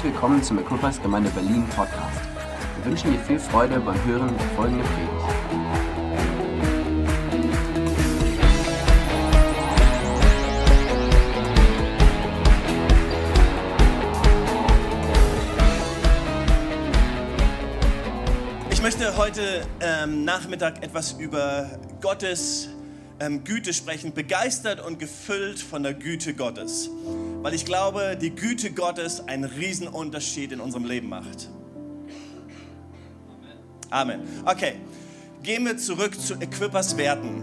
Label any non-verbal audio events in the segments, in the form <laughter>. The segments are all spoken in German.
Herzlich willkommen zum Equippers Gemeinde Berlin Podcast. Wir wünschen dir viel Freude beim Hören der folgenden Predigt. Ich möchte heute ähm, Nachmittag etwas über Gottes ähm, Güte sprechen, begeistert und gefüllt von der Güte Gottes weil ich glaube, die Güte Gottes einen Riesenunterschied in unserem Leben macht. Amen. Okay, gehen wir zurück zu Equippers Werten.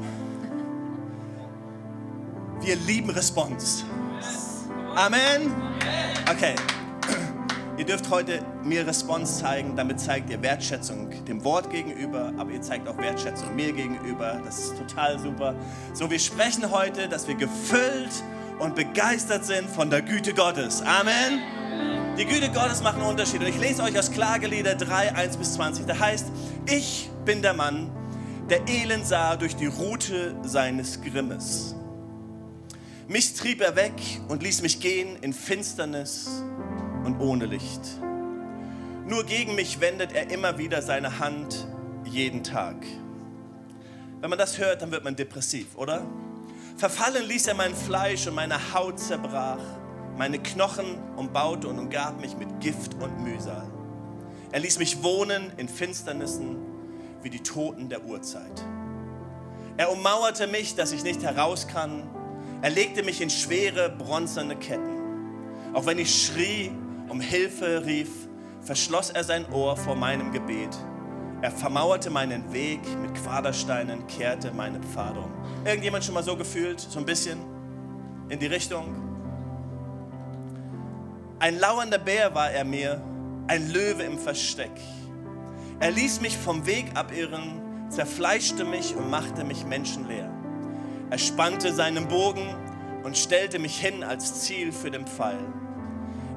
Wir lieben Response. Amen. Okay. Ihr dürft heute mir Response zeigen, damit zeigt ihr Wertschätzung dem Wort gegenüber, aber ihr zeigt auch Wertschätzung mir gegenüber. Das ist total super. So, wir sprechen heute, dass wir gefüllt und begeistert sind von der Güte Gottes. Amen. Die Güte Gottes macht einen Unterschied. Und ich lese euch aus Klagelieder 3, 1 bis 20. Da heißt, ich bin der Mann, der Elend sah durch die Rute seines Grimmes. Mich trieb er weg und ließ mich gehen in Finsternis und ohne Licht. Nur gegen mich wendet er immer wieder seine Hand jeden Tag. Wenn man das hört, dann wird man depressiv, oder? Verfallen ließ er mein Fleisch und meine Haut zerbrach. Meine Knochen umbaute und umgab mich mit Gift und Mühsal. Er ließ mich wohnen in Finsternissen wie die Toten der Urzeit. Er ummauerte mich, dass ich nicht heraus kann. Er legte mich in schwere, bronzene Ketten. Auch wenn ich schrie, um Hilfe rief, verschloss er sein Ohr vor meinem Gebet. Er vermauerte meinen Weg mit Quadersteinen, kehrte meine Pfade um. Irgendjemand schon mal so gefühlt, so ein bisschen in die Richtung? Ein lauernder Bär war er mir, ein Löwe im Versteck. Er ließ mich vom Weg abirren, zerfleischte mich und machte mich menschenleer. Er spannte seinen Bogen und stellte mich hin als Ziel für den Pfeil.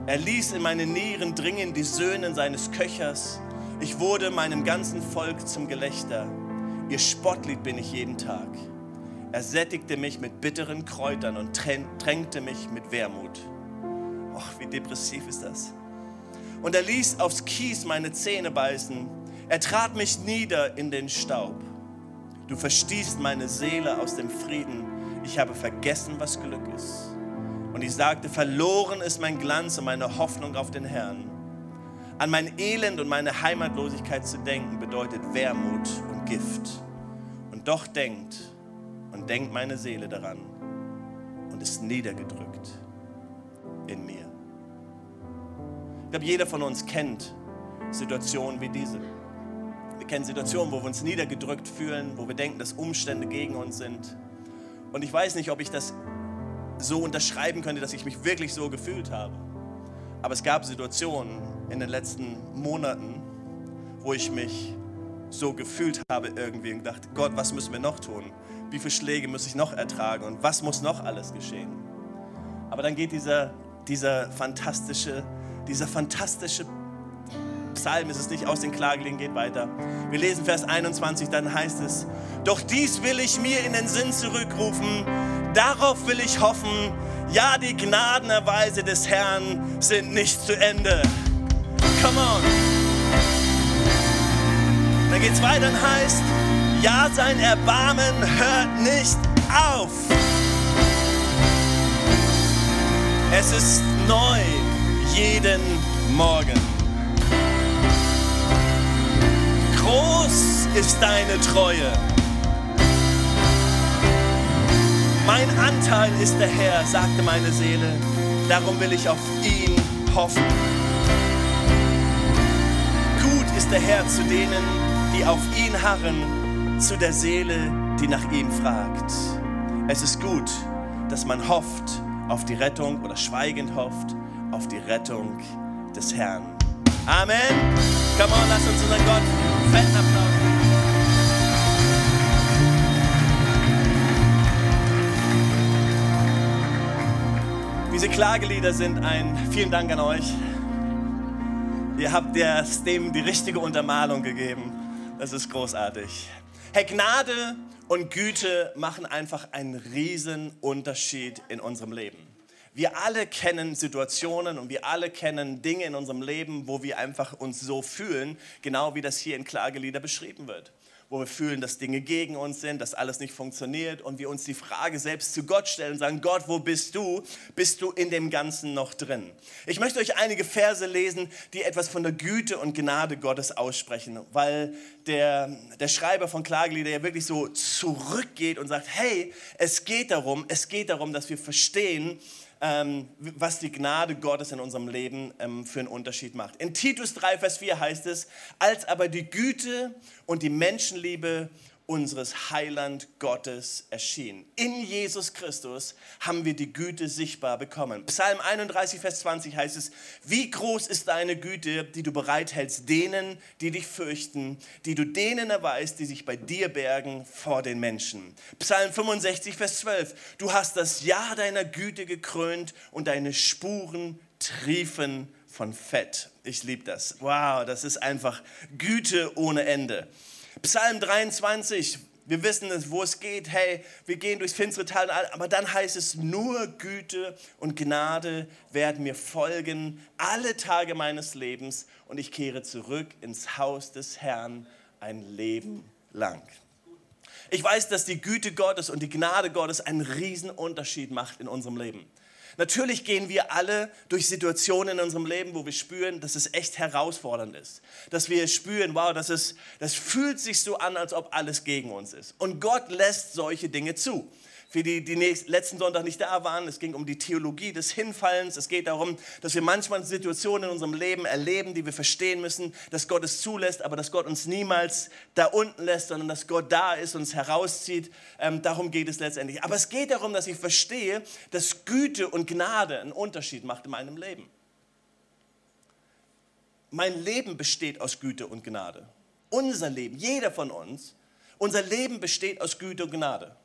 Er ließ in meine Nieren dringen die Söhne seines Köchers ich wurde meinem ganzen Volk zum Gelächter. Ihr Spottlied bin ich jeden Tag. Er sättigte mich mit bitteren Kräutern und tränkte mich mit Wermut. Och, wie depressiv ist das. Und er ließ aufs Kies meine Zähne beißen. Er trat mich nieder in den Staub. Du verstießt meine Seele aus dem Frieden. Ich habe vergessen, was Glück ist. Und ich sagte, verloren ist mein Glanz und meine Hoffnung auf den Herrn. An mein Elend und meine Heimatlosigkeit zu denken, bedeutet Wermut und Gift. Und doch denkt und denkt meine Seele daran und ist niedergedrückt in mir. Ich glaube, jeder von uns kennt Situationen wie diese. Wir kennen Situationen, wo wir uns niedergedrückt fühlen, wo wir denken, dass Umstände gegen uns sind. Und ich weiß nicht, ob ich das so unterschreiben könnte, dass ich mich wirklich so gefühlt habe. Aber es gab Situationen, in den letzten Monaten, wo ich mich so gefühlt habe irgendwie und dachte, Gott, was müssen wir noch tun? Wie viele Schläge muss ich noch ertragen und was muss noch alles geschehen? Aber dann geht dieser, dieser fantastische, dieser fantastische Psalm, ist es nicht aus den Klageliedern, geht weiter. Wir lesen Vers 21, dann heißt es, doch dies will ich mir in den Sinn zurückrufen, darauf will ich hoffen, ja, die Gnadenerweise des Herrn sind nicht zu Ende. Come on. Dann geht's weiter und heißt, ja, sein Erbarmen hört nicht auf. Es ist neu jeden Morgen. Groß ist deine Treue. Mein Anteil ist der Herr, sagte meine Seele. Darum will ich auf ihn hoffen ist der Herr zu denen, die auf ihn harren, zu der Seele, die nach ihm fragt. Es ist gut, dass man hofft auf die Rettung oder schweigend hofft auf die Rettung des Herrn. Amen. Come on, lass uns unseren Gott fetten Applaus Diese Klagelieder sind ein vielen Dank an euch. Ihr habt dem die richtige Untermalung gegeben. Das ist großartig. Herr, Gnade und Güte machen einfach einen riesen Unterschied in unserem Leben. Wir alle kennen Situationen und wir alle kennen Dinge in unserem Leben, wo wir einfach uns so fühlen, genau wie das hier in Klagelieder beschrieben wird wo wir fühlen, dass Dinge gegen uns sind, dass alles nicht funktioniert und wir uns die Frage selbst zu Gott stellen und sagen, Gott, wo bist du? Bist du in dem Ganzen noch drin? Ich möchte euch einige Verse lesen, die etwas von der Güte und Gnade Gottes aussprechen, weil der, der Schreiber von Klagelieder ja wirklich so zurückgeht und sagt, hey, es geht darum, es geht darum, dass wir verstehen, was die Gnade Gottes in unserem Leben ähm, für einen Unterschied macht. In Titus 3, Vers 4 heißt es, als aber die Güte und die Menschenliebe unseres Heiland Gottes erschien. In Jesus Christus haben wir die Güte sichtbar bekommen. Psalm 31, Vers 20 heißt es, wie groß ist deine Güte, die du bereithältst denen, die dich fürchten, die du denen erweist, die sich bei dir bergen vor den Menschen. Psalm 65, Vers 12, du hast das Jahr deiner Güte gekrönt und deine Spuren triefen von Fett. Ich liebe das. Wow, das ist einfach Güte ohne Ende. Psalm 23, wir wissen wo es geht. Hey, wir gehen durchs finstere Tal, aber dann heißt es, nur Güte und Gnade werden mir folgen alle Tage meines Lebens und ich kehre zurück ins Haus des Herrn ein Leben lang. Ich weiß, dass die Güte Gottes und die Gnade Gottes einen riesen Unterschied macht in unserem Leben. Natürlich gehen wir alle durch Situationen in unserem Leben, wo wir spüren, dass es echt herausfordernd ist. Dass wir spüren, wow, das, ist, das fühlt sich so an, als ob alles gegen uns ist. Und Gott lässt solche Dinge zu für die, die letzten Sonntag nicht da waren. Es ging um die Theologie des Hinfallens. Es geht darum, dass wir manchmal Situationen in unserem Leben erleben, die wir verstehen müssen, dass Gott es zulässt, aber dass Gott uns niemals da unten lässt, sondern dass Gott da ist, und uns herauszieht. Ähm, darum geht es letztendlich. Aber es geht darum, dass ich verstehe, dass Güte und Gnade einen Unterschied macht in meinem Leben. Mein Leben besteht aus Güte und Gnade. Unser Leben, jeder von uns, unser Leben besteht aus Güte und Gnade.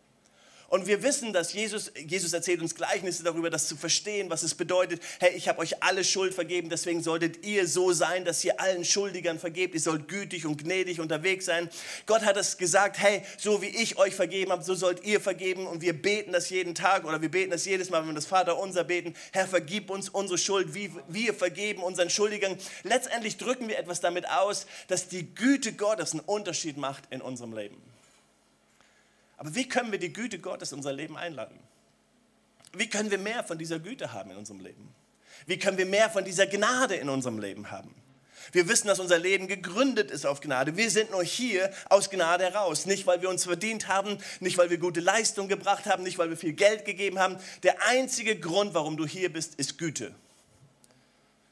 Und wir wissen, dass Jesus, Jesus erzählt uns Gleichnisse darüber, das zu verstehen, was es bedeutet. Hey, ich habe euch alle Schuld vergeben, deswegen solltet ihr so sein, dass ihr allen Schuldigern vergebt. Ihr sollt gütig und gnädig unterwegs sein. Gott hat es gesagt, hey, so wie ich euch vergeben habe, so sollt ihr vergeben. Und wir beten das jeden Tag oder wir beten das jedes Mal, wenn wir das Vater unser beten. Herr, vergib uns unsere Schuld, wie wir vergeben unseren Schuldigern. Letztendlich drücken wir etwas damit aus, dass die Güte Gottes einen Unterschied macht in unserem Leben. Aber wie können wir die Güte Gottes in unser Leben einladen? Wie können wir mehr von dieser Güte haben in unserem Leben? Wie können wir mehr von dieser Gnade in unserem Leben haben? Wir wissen, dass unser Leben gegründet ist auf Gnade. Wir sind nur hier aus Gnade heraus. Nicht, weil wir uns verdient haben, nicht, weil wir gute Leistung gebracht haben, nicht, weil wir viel Geld gegeben haben. Der einzige Grund, warum du hier bist, ist Güte.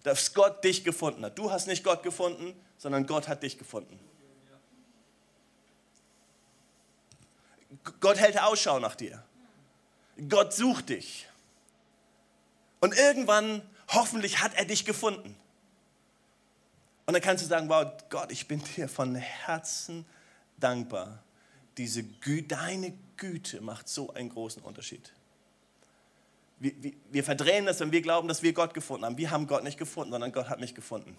Dass Gott dich gefunden hat. Du hast nicht Gott gefunden, sondern Gott hat dich gefunden. Gott hält Ausschau nach dir. Gott sucht dich. Und irgendwann, hoffentlich, hat er dich gefunden. Und dann kannst du sagen, wow, Gott, ich bin dir von Herzen dankbar. Diese Gü deine Güte macht so einen großen Unterschied. Wir, wir, wir verdrehen das, wenn wir glauben, dass wir Gott gefunden haben. Wir haben Gott nicht gefunden, sondern Gott hat mich gefunden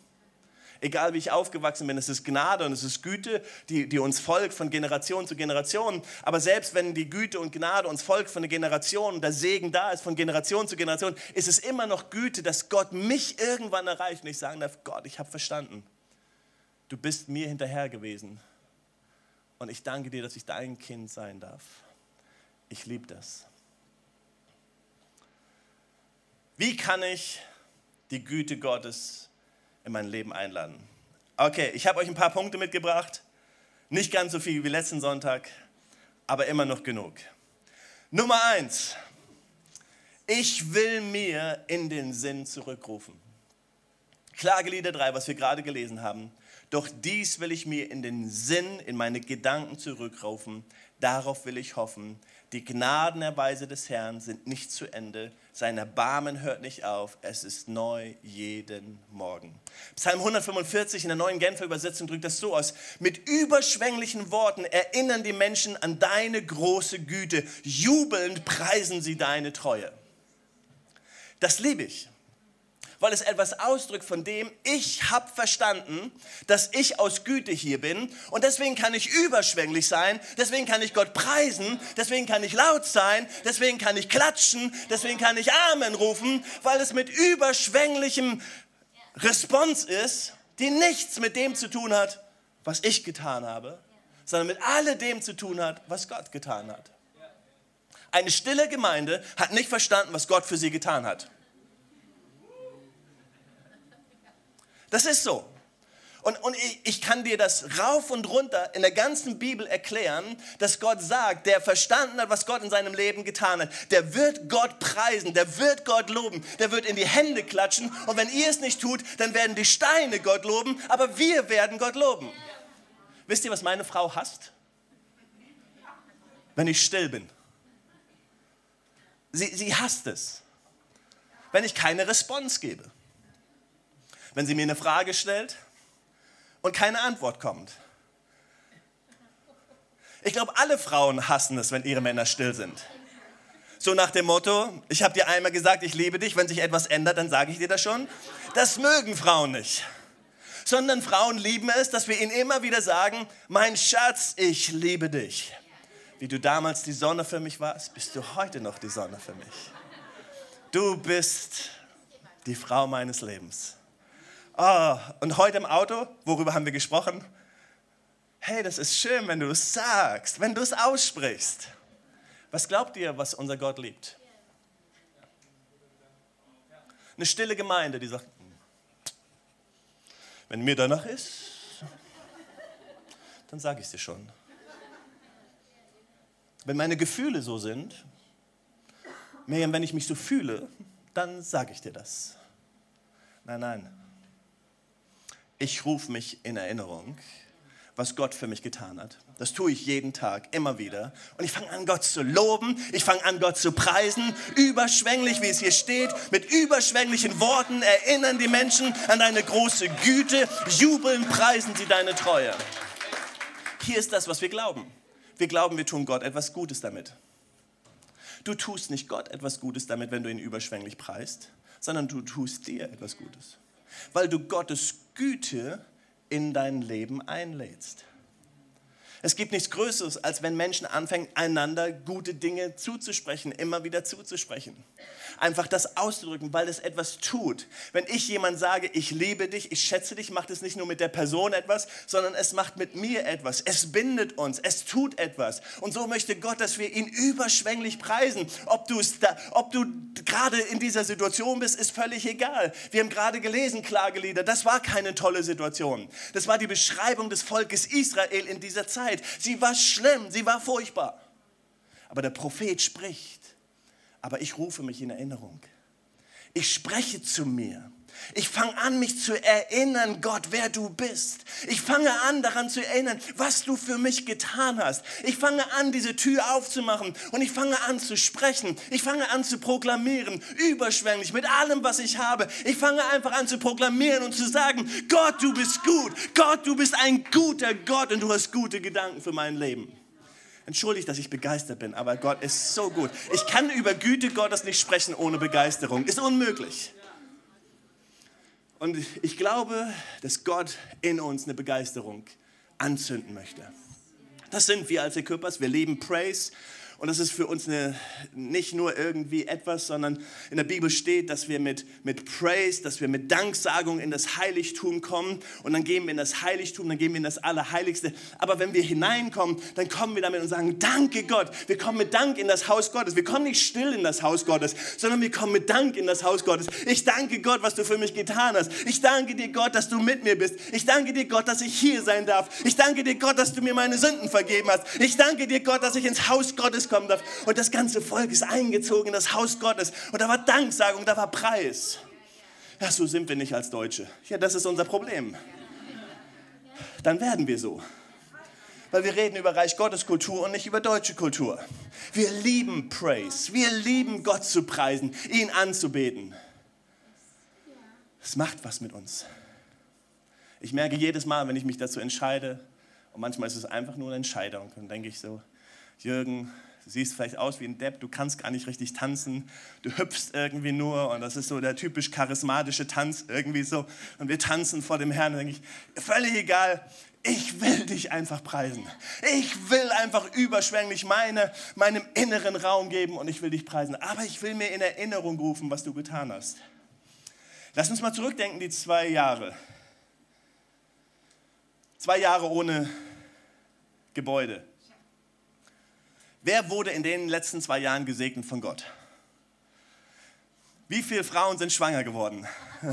egal wie ich aufgewachsen bin, es ist Gnade und es ist Güte, die, die uns folgt von Generation zu Generation. Aber selbst wenn die Güte und Gnade uns folgt von der Generation und der Segen da ist von Generation zu Generation, ist es immer noch Güte, dass Gott mich irgendwann erreicht und ich sagen darf, Gott, ich habe verstanden. Du bist mir hinterher gewesen. Und ich danke dir, dass ich dein Kind sein darf. Ich liebe das. Wie kann ich die Güte Gottes in mein Leben einladen. Okay, ich habe euch ein paar Punkte mitgebracht. Nicht ganz so viel wie letzten Sonntag, aber immer noch genug. Nummer eins. Ich will mir in den Sinn zurückrufen. Klagelieder 3, was wir gerade gelesen haben. Doch dies will ich mir in den Sinn, in meine Gedanken zurückrufen. Darauf will ich hoffen. Die Gnadenerweise des Herrn sind nicht zu Ende. Sein Erbarmen hört nicht auf. Es ist neu jeden Morgen. Psalm 145 in der neuen Genfer Übersetzung drückt das so aus. Mit überschwänglichen Worten erinnern die Menschen an deine große Güte. Jubelnd preisen sie deine Treue. Das liebe ich. Weil es etwas ausdrückt von dem, ich habe verstanden, dass ich aus Güte hier bin und deswegen kann ich überschwänglich sein, deswegen kann ich Gott preisen, deswegen kann ich laut sein, deswegen kann ich klatschen, deswegen kann ich Amen rufen, weil es mit überschwänglichem Response ist, die nichts mit dem zu tun hat, was ich getan habe, sondern mit alledem zu tun hat, was Gott getan hat. Eine stille Gemeinde hat nicht verstanden, was Gott für sie getan hat. Das ist so. Und, und ich, ich, kann dir das rauf und runter in der ganzen Bibel erklären, dass Gott sagt, der verstanden hat, was Gott in seinem Leben getan hat, der wird Gott preisen, der wird Gott loben, der wird in die Hände klatschen. Und wenn ihr es nicht tut, dann werden die Steine Gott loben, aber wir werden Gott loben. Wisst ihr, was meine Frau hasst? Wenn ich still bin. Sie, sie hasst es, wenn ich keine Response gebe wenn sie mir eine Frage stellt und keine Antwort kommt. Ich glaube, alle Frauen hassen es, wenn ihre Männer still sind. So nach dem Motto, ich habe dir einmal gesagt, ich liebe dich, wenn sich etwas ändert, dann sage ich dir das schon. Das mögen Frauen nicht. Sondern Frauen lieben es, dass wir ihnen immer wieder sagen, mein Schatz, ich liebe dich. Wie du damals die Sonne für mich warst, bist du heute noch die Sonne für mich. Du bist die Frau meines Lebens. Oh, und heute im Auto, worüber haben wir gesprochen? Hey, das ist schön, wenn du es sagst, wenn du es aussprichst. Was glaubt ihr, was unser Gott liebt? Eine stille Gemeinde, die sagt, wenn mir danach ist, dann sage ich es dir schon. Wenn meine Gefühle so sind, Miriam, wenn ich mich so fühle, dann sage ich dir das. Nein, nein ich rufe mich in Erinnerung, was Gott für mich getan hat. Das tue ich jeden Tag, immer wieder. Und ich fange an, Gott zu loben. Ich fange an, Gott zu preisen. Überschwänglich, wie es hier steht. Mit überschwänglichen Worten erinnern die Menschen an deine große Güte. Jubeln, preisen sie deine Treue. Hier ist das, was wir glauben. Wir glauben, wir tun Gott etwas Gutes damit. Du tust nicht Gott etwas Gutes damit, wenn du ihn überschwänglich preist, sondern du tust dir etwas Gutes weil du Gottes Güte in dein Leben einlädst. Es gibt nichts Größeres, als wenn Menschen anfangen, einander gute Dinge zuzusprechen, immer wieder zuzusprechen. Einfach das auszudrücken, weil es etwas tut. Wenn ich jemand sage, ich liebe dich, ich schätze dich, macht es nicht nur mit der Person etwas, sondern es macht mit mir etwas. Es bindet uns, es tut etwas. Und so möchte Gott, dass wir ihn überschwänglich preisen. Ob, da, ob du gerade in dieser Situation bist, ist völlig egal. Wir haben gerade gelesen, Klagelieder, das war keine tolle Situation. Das war die Beschreibung des Volkes Israel in dieser Zeit. Zeit. Sie war schlimm, sie war furchtbar. Aber der Prophet spricht, aber ich rufe mich in Erinnerung. Ich spreche zu mir. Ich fange an, mich zu erinnern, Gott, wer du bist. Ich fange an, daran zu erinnern, was du für mich getan hast. Ich fange an, diese Tür aufzumachen und ich fange an zu sprechen. Ich fange an zu proklamieren, überschwänglich, mit allem, was ich habe. Ich fange einfach an zu proklamieren und zu sagen, Gott, du bist gut. Gott, du bist ein guter Gott und du hast gute Gedanken für mein Leben. Entschuldigt, dass ich begeistert bin, aber Gott ist so gut. Ich kann über Güte Gottes nicht sprechen ohne Begeisterung. Ist unmöglich. Und ich glaube, dass Gott in uns eine Begeisterung anzünden möchte. Das sind wir als Equippers. Wir leben Praise und das ist für uns eine, nicht nur irgendwie etwas, sondern in der Bibel steht, dass wir mit, mit Praise, dass wir mit Danksagung in das Heiligtum kommen. Und dann gehen wir in das Heiligtum, dann gehen wir in das Allerheiligste. Aber wenn wir hineinkommen, dann kommen wir damit und sagen, danke Gott. Wir kommen mit Dank in das Haus Gottes. Wir kommen nicht still in das Haus Gottes, sondern wir kommen mit Dank in das Haus Gottes. Ich danke Gott, was du für mich getan hast. Ich danke dir, Gott, dass du mit mir bist. Ich danke dir, Gott, dass ich hier sein darf. Ich danke dir, Gott, dass du mir meine Sünden vergeben hast. Ich danke dir, Gott, dass ich ins Haus Gottes Gottes kommen darf. Und das ganze Volk ist eingezogen in das Haus Gottes. Und da war Danksagung, da war Preis. Ja, so sind wir nicht als Deutsche. Ja, das ist unser Problem. Dann werden wir so. Weil wir reden über Reich Gottes Kultur und nicht über deutsche Kultur. Wir lieben Praise. Wir lieben Gott zu preisen, ihn anzubeten. Es macht was mit uns. Ich merke jedes Mal, wenn ich mich dazu entscheide, und manchmal ist es einfach nur eine Entscheidung, dann denke ich so, Jürgen, Du siehst vielleicht aus wie ein Depp, du kannst gar nicht richtig tanzen, du hüpfst irgendwie nur und das ist so der typisch charismatische Tanz irgendwie so. Und wir tanzen vor dem Herrn, denke ich, völlig egal, ich will dich einfach preisen. Ich will einfach überschwänglich meine, meinem inneren Raum geben und ich will dich preisen. Aber ich will mir in Erinnerung rufen, was du getan hast. Lass uns mal zurückdenken, die zwei Jahre. Zwei Jahre ohne Gebäude. Wer wurde in den letzten zwei Jahren gesegnet von Gott? Wie viele Frauen sind schwanger geworden? <laughs>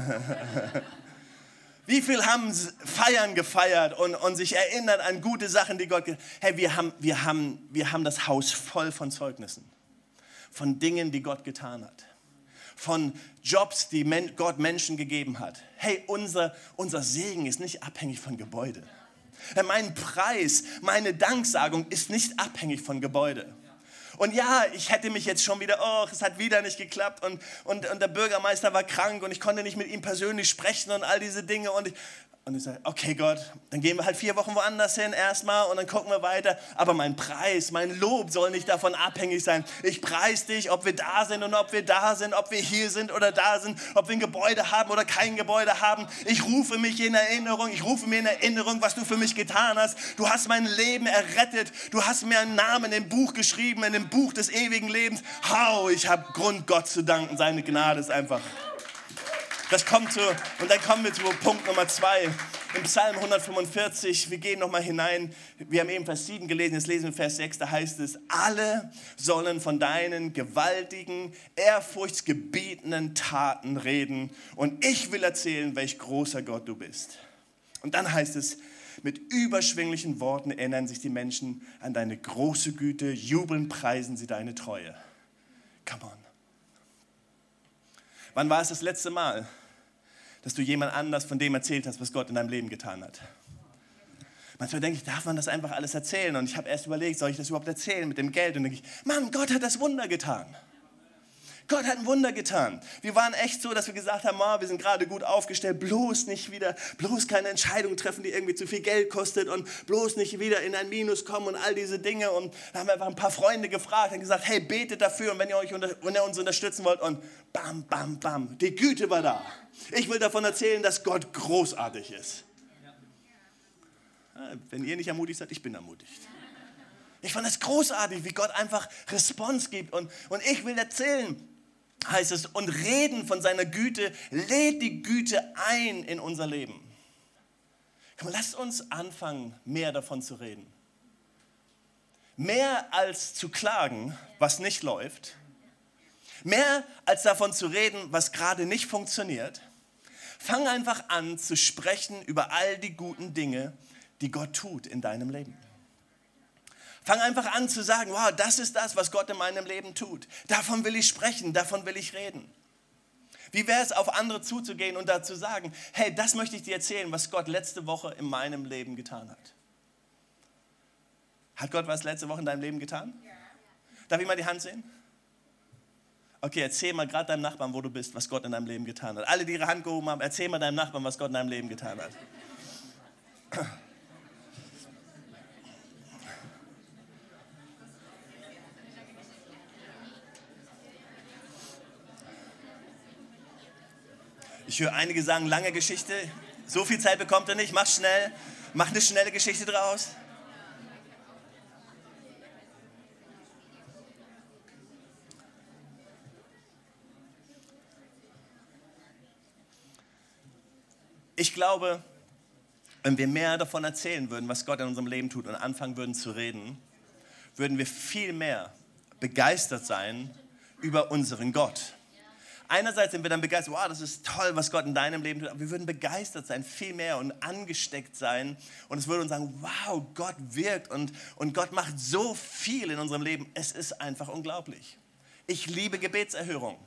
Wie viele haben Feiern gefeiert und, und sich erinnert an gute Sachen, die Gott... Hey, wir haben, wir, haben, wir haben das Haus voll von Zeugnissen, von Dingen, die Gott getan hat, von Jobs, die Gott Menschen gegeben hat. Hey, unser, unser Segen ist nicht abhängig von Gebäude. Mein Preis, meine Danksagung ist nicht abhängig von Gebäude. Und ja, ich hätte mich jetzt schon wieder, oh, es hat wieder nicht geklappt und, und, und der Bürgermeister war krank und ich konnte nicht mit ihm persönlich sprechen und all diese Dinge. Und ich, und ich sage, okay Gott, dann gehen wir halt vier Wochen woanders hin erstmal und dann gucken wir weiter. Aber mein Preis, mein Lob soll nicht davon abhängig sein. Ich preise dich, ob wir da sind und ob wir da sind, ob wir hier sind oder da sind, ob wir ein Gebäude haben oder kein Gebäude haben. Ich rufe mich in Erinnerung, ich rufe mir in Erinnerung, was du für mich getan hast. Du hast mein Leben errettet. Du hast mir einen Namen im Buch geschrieben, in dem Buch des ewigen Lebens. Hau, ich habe Grund, Gott zu danken. Seine Gnade ist einfach das kommt so, und dann kommen wir zu Punkt Nummer zwei. Im Psalm 145, wir gehen nochmal hinein. Wir haben eben Vers 7 gelesen, jetzt lesen wir Vers 6, da heißt es, alle sollen von deinen gewaltigen, ehrfurchtsgebietenden Taten reden und ich will erzählen, welch großer Gott du bist. Und dann heißt es, mit überschwinglichen Worten erinnern sich die Menschen an deine große Güte, jubeln, preisen sie deine Treue. Come on. Wann war es das letzte Mal, dass du jemand anders von dem erzählt hast, was Gott in deinem Leben getan hat. Manchmal denke ich, darf man das einfach alles erzählen? Und ich habe erst überlegt, soll ich das überhaupt erzählen mit dem Geld? Und denke ich, Mann, Gott hat das Wunder getan. Gott hat ein Wunder getan. Wir waren echt so, dass wir gesagt haben, oh, wir sind gerade gut aufgestellt, bloß nicht wieder, bloß keine Entscheidung treffen, die irgendwie zu viel Geld kostet und bloß nicht wieder in ein Minus kommen und all diese Dinge. Und da haben wir einfach ein paar Freunde gefragt und gesagt, hey, betet dafür und wenn ihr, euch unter, wenn ihr uns unterstützen wollt. Und bam, bam, bam, die Güte war da. Ich will davon erzählen, dass Gott großartig ist. Wenn ihr nicht ermutigt seid, ich bin ermutigt. Ich fand es großartig, wie Gott einfach Response gibt. Und, und ich will erzählen, heißt es, und reden von seiner Güte, lädt die Güte ein in unser Leben. Lasst uns anfangen, mehr davon zu reden. Mehr als zu klagen, was nicht läuft. Mehr als davon zu reden, was gerade nicht funktioniert. Fang einfach an zu sprechen über all die guten Dinge, die Gott tut in deinem Leben. Fang einfach an zu sagen, wow, das ist das, was Gott in meinem Leben tut. Davon will ich sprechen, davon will ich reden. Wie wäre es, auf andere zuzugehen und dazu sagen, hey, das möchte ich dir erzählen, was Gott letzte Woche in meinem Leben getan hat. Hat Gott was letzte Woche in deinem Leben getan? Darf ich mal die Hand sehen? Okay, erzähl mal gerade deinem Nachbarn, wo du bist, was Gott in deinem Leben getan hat. Alle, die ihre Hand gehoben haben, erzähl mal deinem Nachbarn, was Gott in deinem Leben getan hat. Ich höre einige sagen, lange Geschichte. So viel Zeit bekommt er nicht. Mach schnell. Mach eine schnelle Geschichte draus. Ich glaube, wenn wir mehr davon erzählen würden, was Gott in unserem Leben tut und anfangen würden zu reden, würden wir viel mehr begeistert sein über unseren Gott einerseits sind wir dann begeistert, wow, das ist toll, was Gott in deinem Leben tut, aber wir würden begeistert sein, viel mehr und angesteckt sein und es würde uns sagen, wow, Gott wirkt und, und Gott macht so viel in unserem Leben. Es ist einfach unglaublich. Ich liebe Gebetserhörung.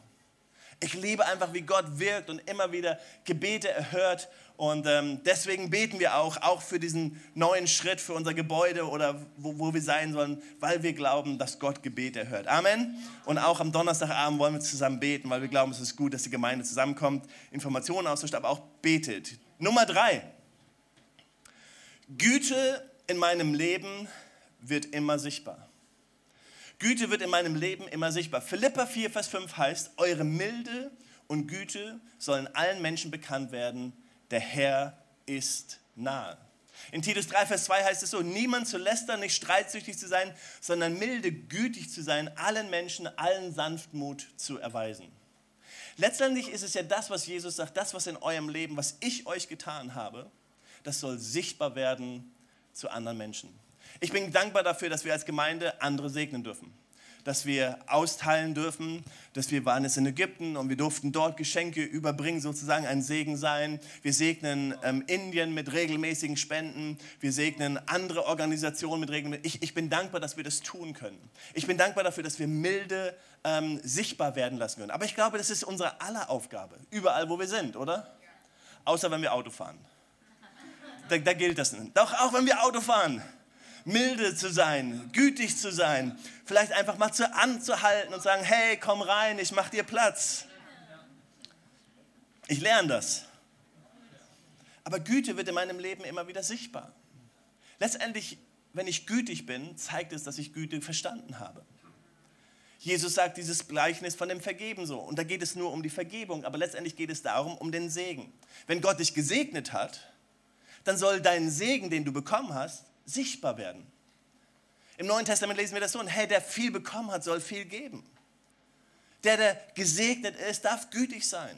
Ich liebe einfach, wie Gott wirkt und immer wieder Gebete erhört. Und ähm, deswegen beten wir auch, auch für diesen neuen Schritt, für unser Gebäude oder wo, wo wir sein sollen, weil wir glauben, dass Gott Gebete erhört. Amen. Und auch am Donnerstagabend wollen wir zusammen beten, weil wir glauben, es ist gut, dass die Gemeinde zusammenkommt, Informationen austauscht, aber auch betet. Nummer drei. Güte in meinem Leben wird immer sichtbar. Güte wird in meinem Leben immer sichtbar. Philippa 4, Vers 5 heißt, eure Milde und Güte sollen allen Menschen bekannt werden. Der Herr ist nahe. In Titus 3, Vers 2 heißt es so, niemand zu lästern, nicht streitsüchtig zu sein, sondern milde, gütig zu sein, allen Menschen allen Sanftmut zu erweisen. Letztendlich ist es ja das, was Jesus sagt, das, was in eurem Leben, was ich euch getan habe, das soll sichtbar werden zu anderen Menschen. Ich bin dankbar dafür, dass wir als Gemeinde andere segnen dürfen dass wir austeilen dürfen, dass wir waren jetzt in Ägypten und wir durften dort Geschenke überbringen, sozusagen ein Segen sein. Wir segnen ähm, Indien mit regelmäßigen Spenden. Wir segnen andere Organisationen mit regelmäßigen. Ich, ich bin dankbar, dass wir das tun können. Ich bin dankbar dafür, dass wir milde ähm, sichtbar werden lassen können. Aber ich glaube, das ist unsere aller Aufgabe, überall, wo wir sind, oder? Außer wenn wir Auto fahren. Da, da gilt das nicht. Doch auch wenn wir Auto fahren milde zu sein, gütig zu sein, vielleicht einfach mal zu anzuhalten und sagen, hey, komm rein, ich mach dir Platz. Ich lerne das. Aber Güte wird in meinem Leben immer wieder sichtbar. Letztendlich, wenn ich gütig bin, zeigt es, dass ich Güte verstanden habe. Jesus sagt dieses Gleichnis von dem Vergeben so. Und da geht es nur um die Vergebung, aber letztendlich geht es darum, um den Segen. Wenn Gott dich gesegnet hat, dann soll dein Segen, den du bekommen hast, sichtbar werden. Im Neuen Testament lesen wir das so, und hey, der viel bekommen hat, soll viel geben. Der, der gesegnet ist, darf gütig sein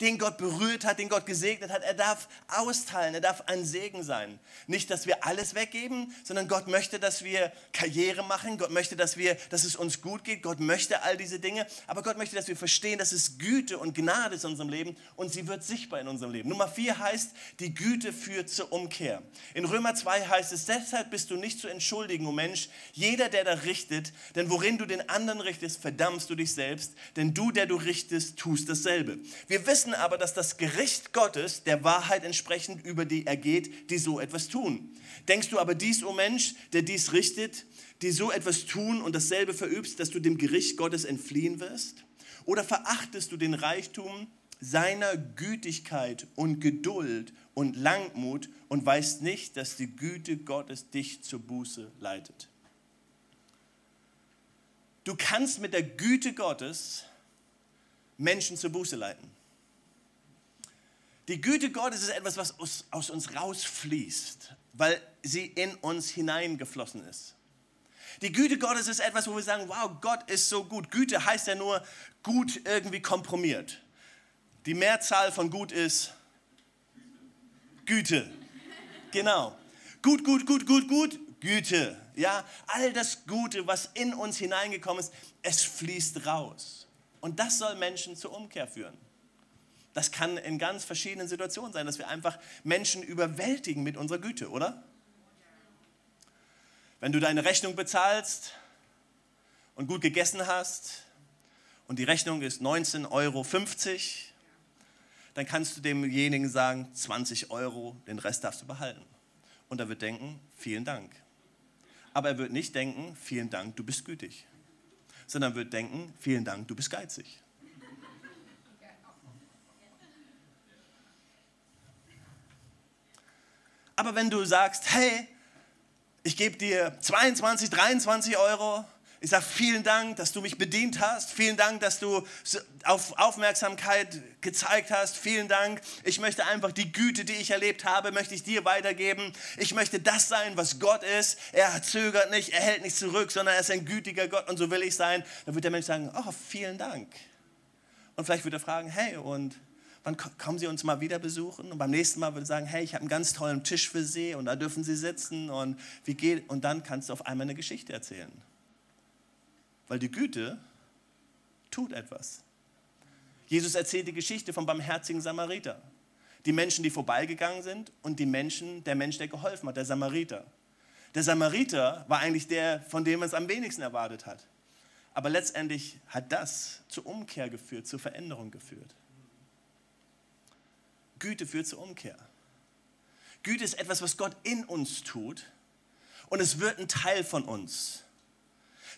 den Gott berührt hat, den Gott gesegnet hat. Er darf austeilen, er darf ein Segen sein. Nicht, dass wir alles weggeben, sondern Gott möchte, dass wir Karriere machen. Gott möchte, dass, wir, dass es uns gut geht. Gott möchte all diese Dinge. Aber Gott möchte, dass wir verstehen, dass es Güte und Gnade ist in unserem Leben und sie wird sichtbar in unserem Leben. Nummer vier heißt, die Güte führt zur Umkehr. In Römer 2 heißt es, deshalb bist du nicht zu entschuldigen, o oh Mensch, jeder, der da richtet, denn worin du den anderen richtest, verdammst du dich selbst, denn du, der du richtest, tust dasselbe. Wir wissen wissen aber, dass das Gericht Gottes der Wahrheit entsprechend über die ergeht, die so etwas tun. Denkst du aber dies, o oh Mensch, der dies richtet, die so etwas tun und dasselbe verübst, dass du dem Gericht Gottes entfliehen wirst? Oder verachtest du den Reichtum seiner Gütigkeit und Geduld und Langmut und weißt nicht, dass die Güte Gottes dich zur Buße leitet? Du kannst mit der Güte Gottes Menschen zur Buße leiten. Die Güte Gottes ist etwas, was aus, uns rausfließt, weil sie in uns hineingeflossen ist. Die Güte Gottes ist etwas, wo wir sagen, wow, Gott ist so gut. Güte heißt ja nur gut irgendwie komprimiert. Die Mehrzahl von gut ist Güte. Genau. Gut, gut, gut, gut, gut, Güte. Ja, all das Gute, was in uns hineingekommen ist, es fließt raus. Und das soll Menschen zur Umkehr führen. Das kann in ganz verschiedenen Situationen sein, dass wir einfach Menschen überwältigen mit unserer Güte, oder? Wenn du deine Rechnung bezahlst und gut gegessen hast und die Rechnung ist 19,50 Euro, dann kannst du demjenigen sagen, 20 Euro, den Rest darfst du behalten. Und er wird denken, vielen Dank. Aber er wird nicht denken, vielen Dank, du bist gütig. Sondern wird denken, vielen Dank, du bist geizig. Aber wenn du sagst, hey, ich gebe dir 22, 23 Euro, ich sage vielen Dank, dass du mich bedient hast. Vielen Dank, dass du auf Aufmerksamkeit gezeigt hast. Vielen Dank. Ich möchte einfach die Güte, die ich erlebt habe, möchte ich dir weitergeben. Ich möchte das sein, was Gott ist. Er zögert nicht, er hält nicht zurück, sondern er ist ein gütiger Gott und so will ich sein. Dann wird der Mensch sagen, oh, vielen Dank. Und vielleicht wird er fragen, hey, und wann kommen Sie uns mal wieder besuchen? Und beim nächsten Mal würde ich sagen, hey, ich habe einen ganz tollen Tisch für Sie und da dürfen Sie sitzen und wie geht? Und dann kannst du auf einmal eine Geschichte erzählen. Weil die Güte tut etwas. Jesus erzählt die Geschichte vom barmherzigen Samariter. Die Menschen, die vorbeigegangen sind und die Menschen, der Mensch, der geholfen hat, der Samariter. Der Samariter war eigentlich der, von dem man es am wenigsten erwartet hat. Aber letztendlich hat das zur Umkehr geführt, zur Veränderung geführt. Güte führt zur Umkehr. Güte ist etwas, was Gott in uns tut und es wird ein Teil von uns.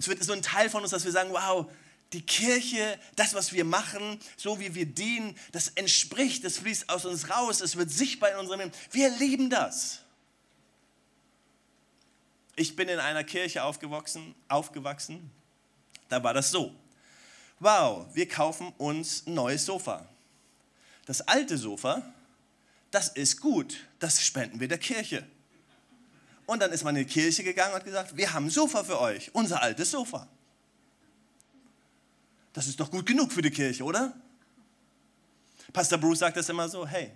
Es wird so ein Teil von uns, dass wir sagen, wow, die Kirche, das, was wir machen, so wie wir dienen, das entspricht, das fließt aus uns raus, es wird sichtbar in unserem Leben. Wir lieben das. Ich bin in einer Kirche aufgewachsen, aufgewachsen. Da war das so. Wow, wir kaufen uns ein neues Sofa. Das alte Sofa, das ist gut, das spenden wir der Kirche. Und dann ist man in die Kirche gegangen und hat gesagt, wir haben ein Sofa für euch, unser altes Sofa. Das ist doch gut genug für die Kirche, oder? Pastor Bruce sagt das immer so, hey,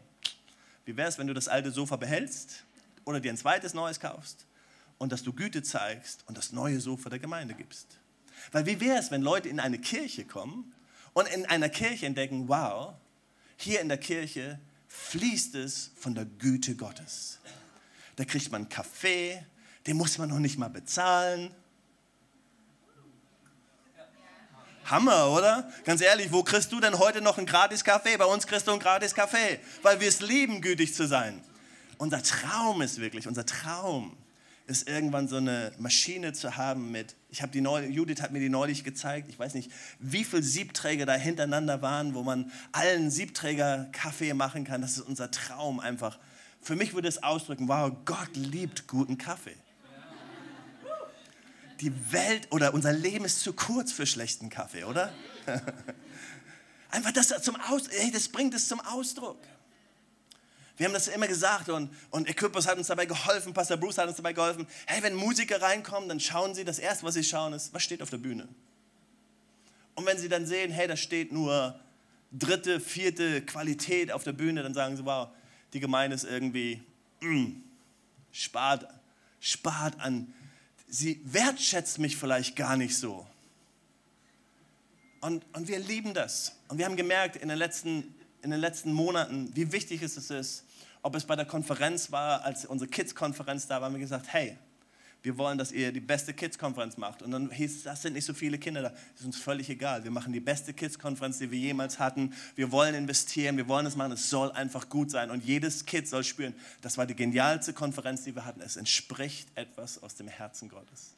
wie wäre es, wenn du das alte Sofa behältst oder dir ein zweites neues kaufst und dass du Güte zeigst und das neue Sofa der Gemeinde gibst? Weil wie wäre es, wenn Leute in eine Kirche kommen und in einer Kirche entdecken, wow, hier in der Kirche fließt es von der Güte Gottes. Da kriegt man Kaffee, den muss man noch nicht mal bezahlen. Hammer, oder? Ganz ehrlich, wo kriegst du denn heute noch einen gratis Kaffee? Bei uns kriegst du einen gratis Kaffee, weil wir es lieben, gütig zu sein. Unser Traum ist wirklich, unser Traum ist irgendwann so eine Maschine zu haben mit, ich habe die neu, Judith hat mir die neulich gezeigt, ich weiß nicht, wie viele Siebträger da hintereinander waren, wo man allen Siebträger Kaffee machen kann. Das ist unser Traum einfach. Für mich würde es ausdrücken, wow, Gott liebt guten Kaffee. Die Welt oder unser Leben ist zu kurz für schlechten Kaffee, oder? <laughs> Einfach das zum Aus, hey, das bringt es zum Ausdruck. Wir haben das immer gesagt und, und Equippers hat uns dabei geholfen, Pastor Bruce hat uns dabei geholfen. Hey, wenn Musiker reinkommen, dann schauen sie, das erste, was sie schauen, ist, was steht auf der Bühne. Und wenn sie dann sehen, hey, da steht nur dritte, vierte Qualität auf der Bühne, dann sagen sie, wow, die Gemeinde ist irgendwie, mm, spart, spart an, sie wertschätzt mich vielleicht gar nicht so. Und, und wir lieben das. Und wir haben gemerkt in den letzten, in den letzten Monaten, wie wichtig es ist, ob es bei der Konferenz war, als unsere Kids-Konferenz da war, haben wir gesagt, hey, wir wollen, dass ihr die beste Kids-Konferenz macht. Und dann hieß es, das sind nicht so viele Kinder da. Das ist uns völlig egal. Wir machen die beste Kids-Konferenz, die wir jemals hatten. Wir wollen investieren, wir wollen es machen. Es soll einfach gut sein. Und jedes Kind soll spüren, das war die genialste Konferenz, die wir hatten. Es entspricht etwas aus dem Herzen Gottes.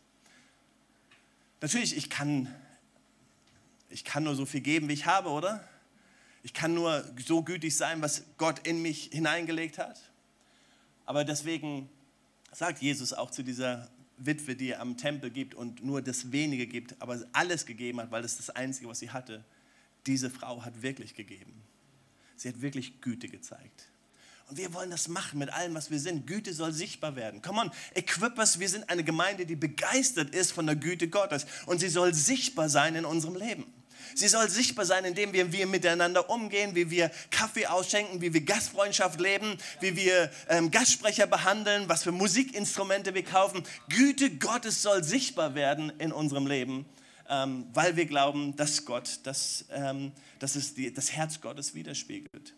Natürlich, ich kann, ich kann nur so viel geben, wie ich habe, oder? Ich kann nur so gütig sein, was Gott in mich hineingelegt hat. Aber deswegen sagt Jesus auch zu dieser Witwe, die er am Tempel gibt und nur das Wenige gibt, aber alles gegeben hat, weil das das Einzige, was sie hatte. Diese Frau hat wirklich gegeben. Sie hat wirklich Güte gezeigt. Und wir wollen das machen mit allem, was wir sind. Güte soll sichtbar werden. Come on, Equippers, wir sind eine Gemeinde, die begeistert ist von der Güte Gottes. Und sie soll sichtbar sein in unserem Leben. Sie soll sichtbar sein, indem wir, wir miteinander umgehen, wie wir Kaffee ausschenken, wie wir Gastfreundschaft leben, wie wir ähm, Gastsprecher behandeln, was für Musikinstrumente wir kaufen. Güte Gottes soll sichtbar werden in unserem Leben, ähm, weil wir glauben, dass Gott, dass, ähm, dass es die, das Herz Gottes widerspiegelt.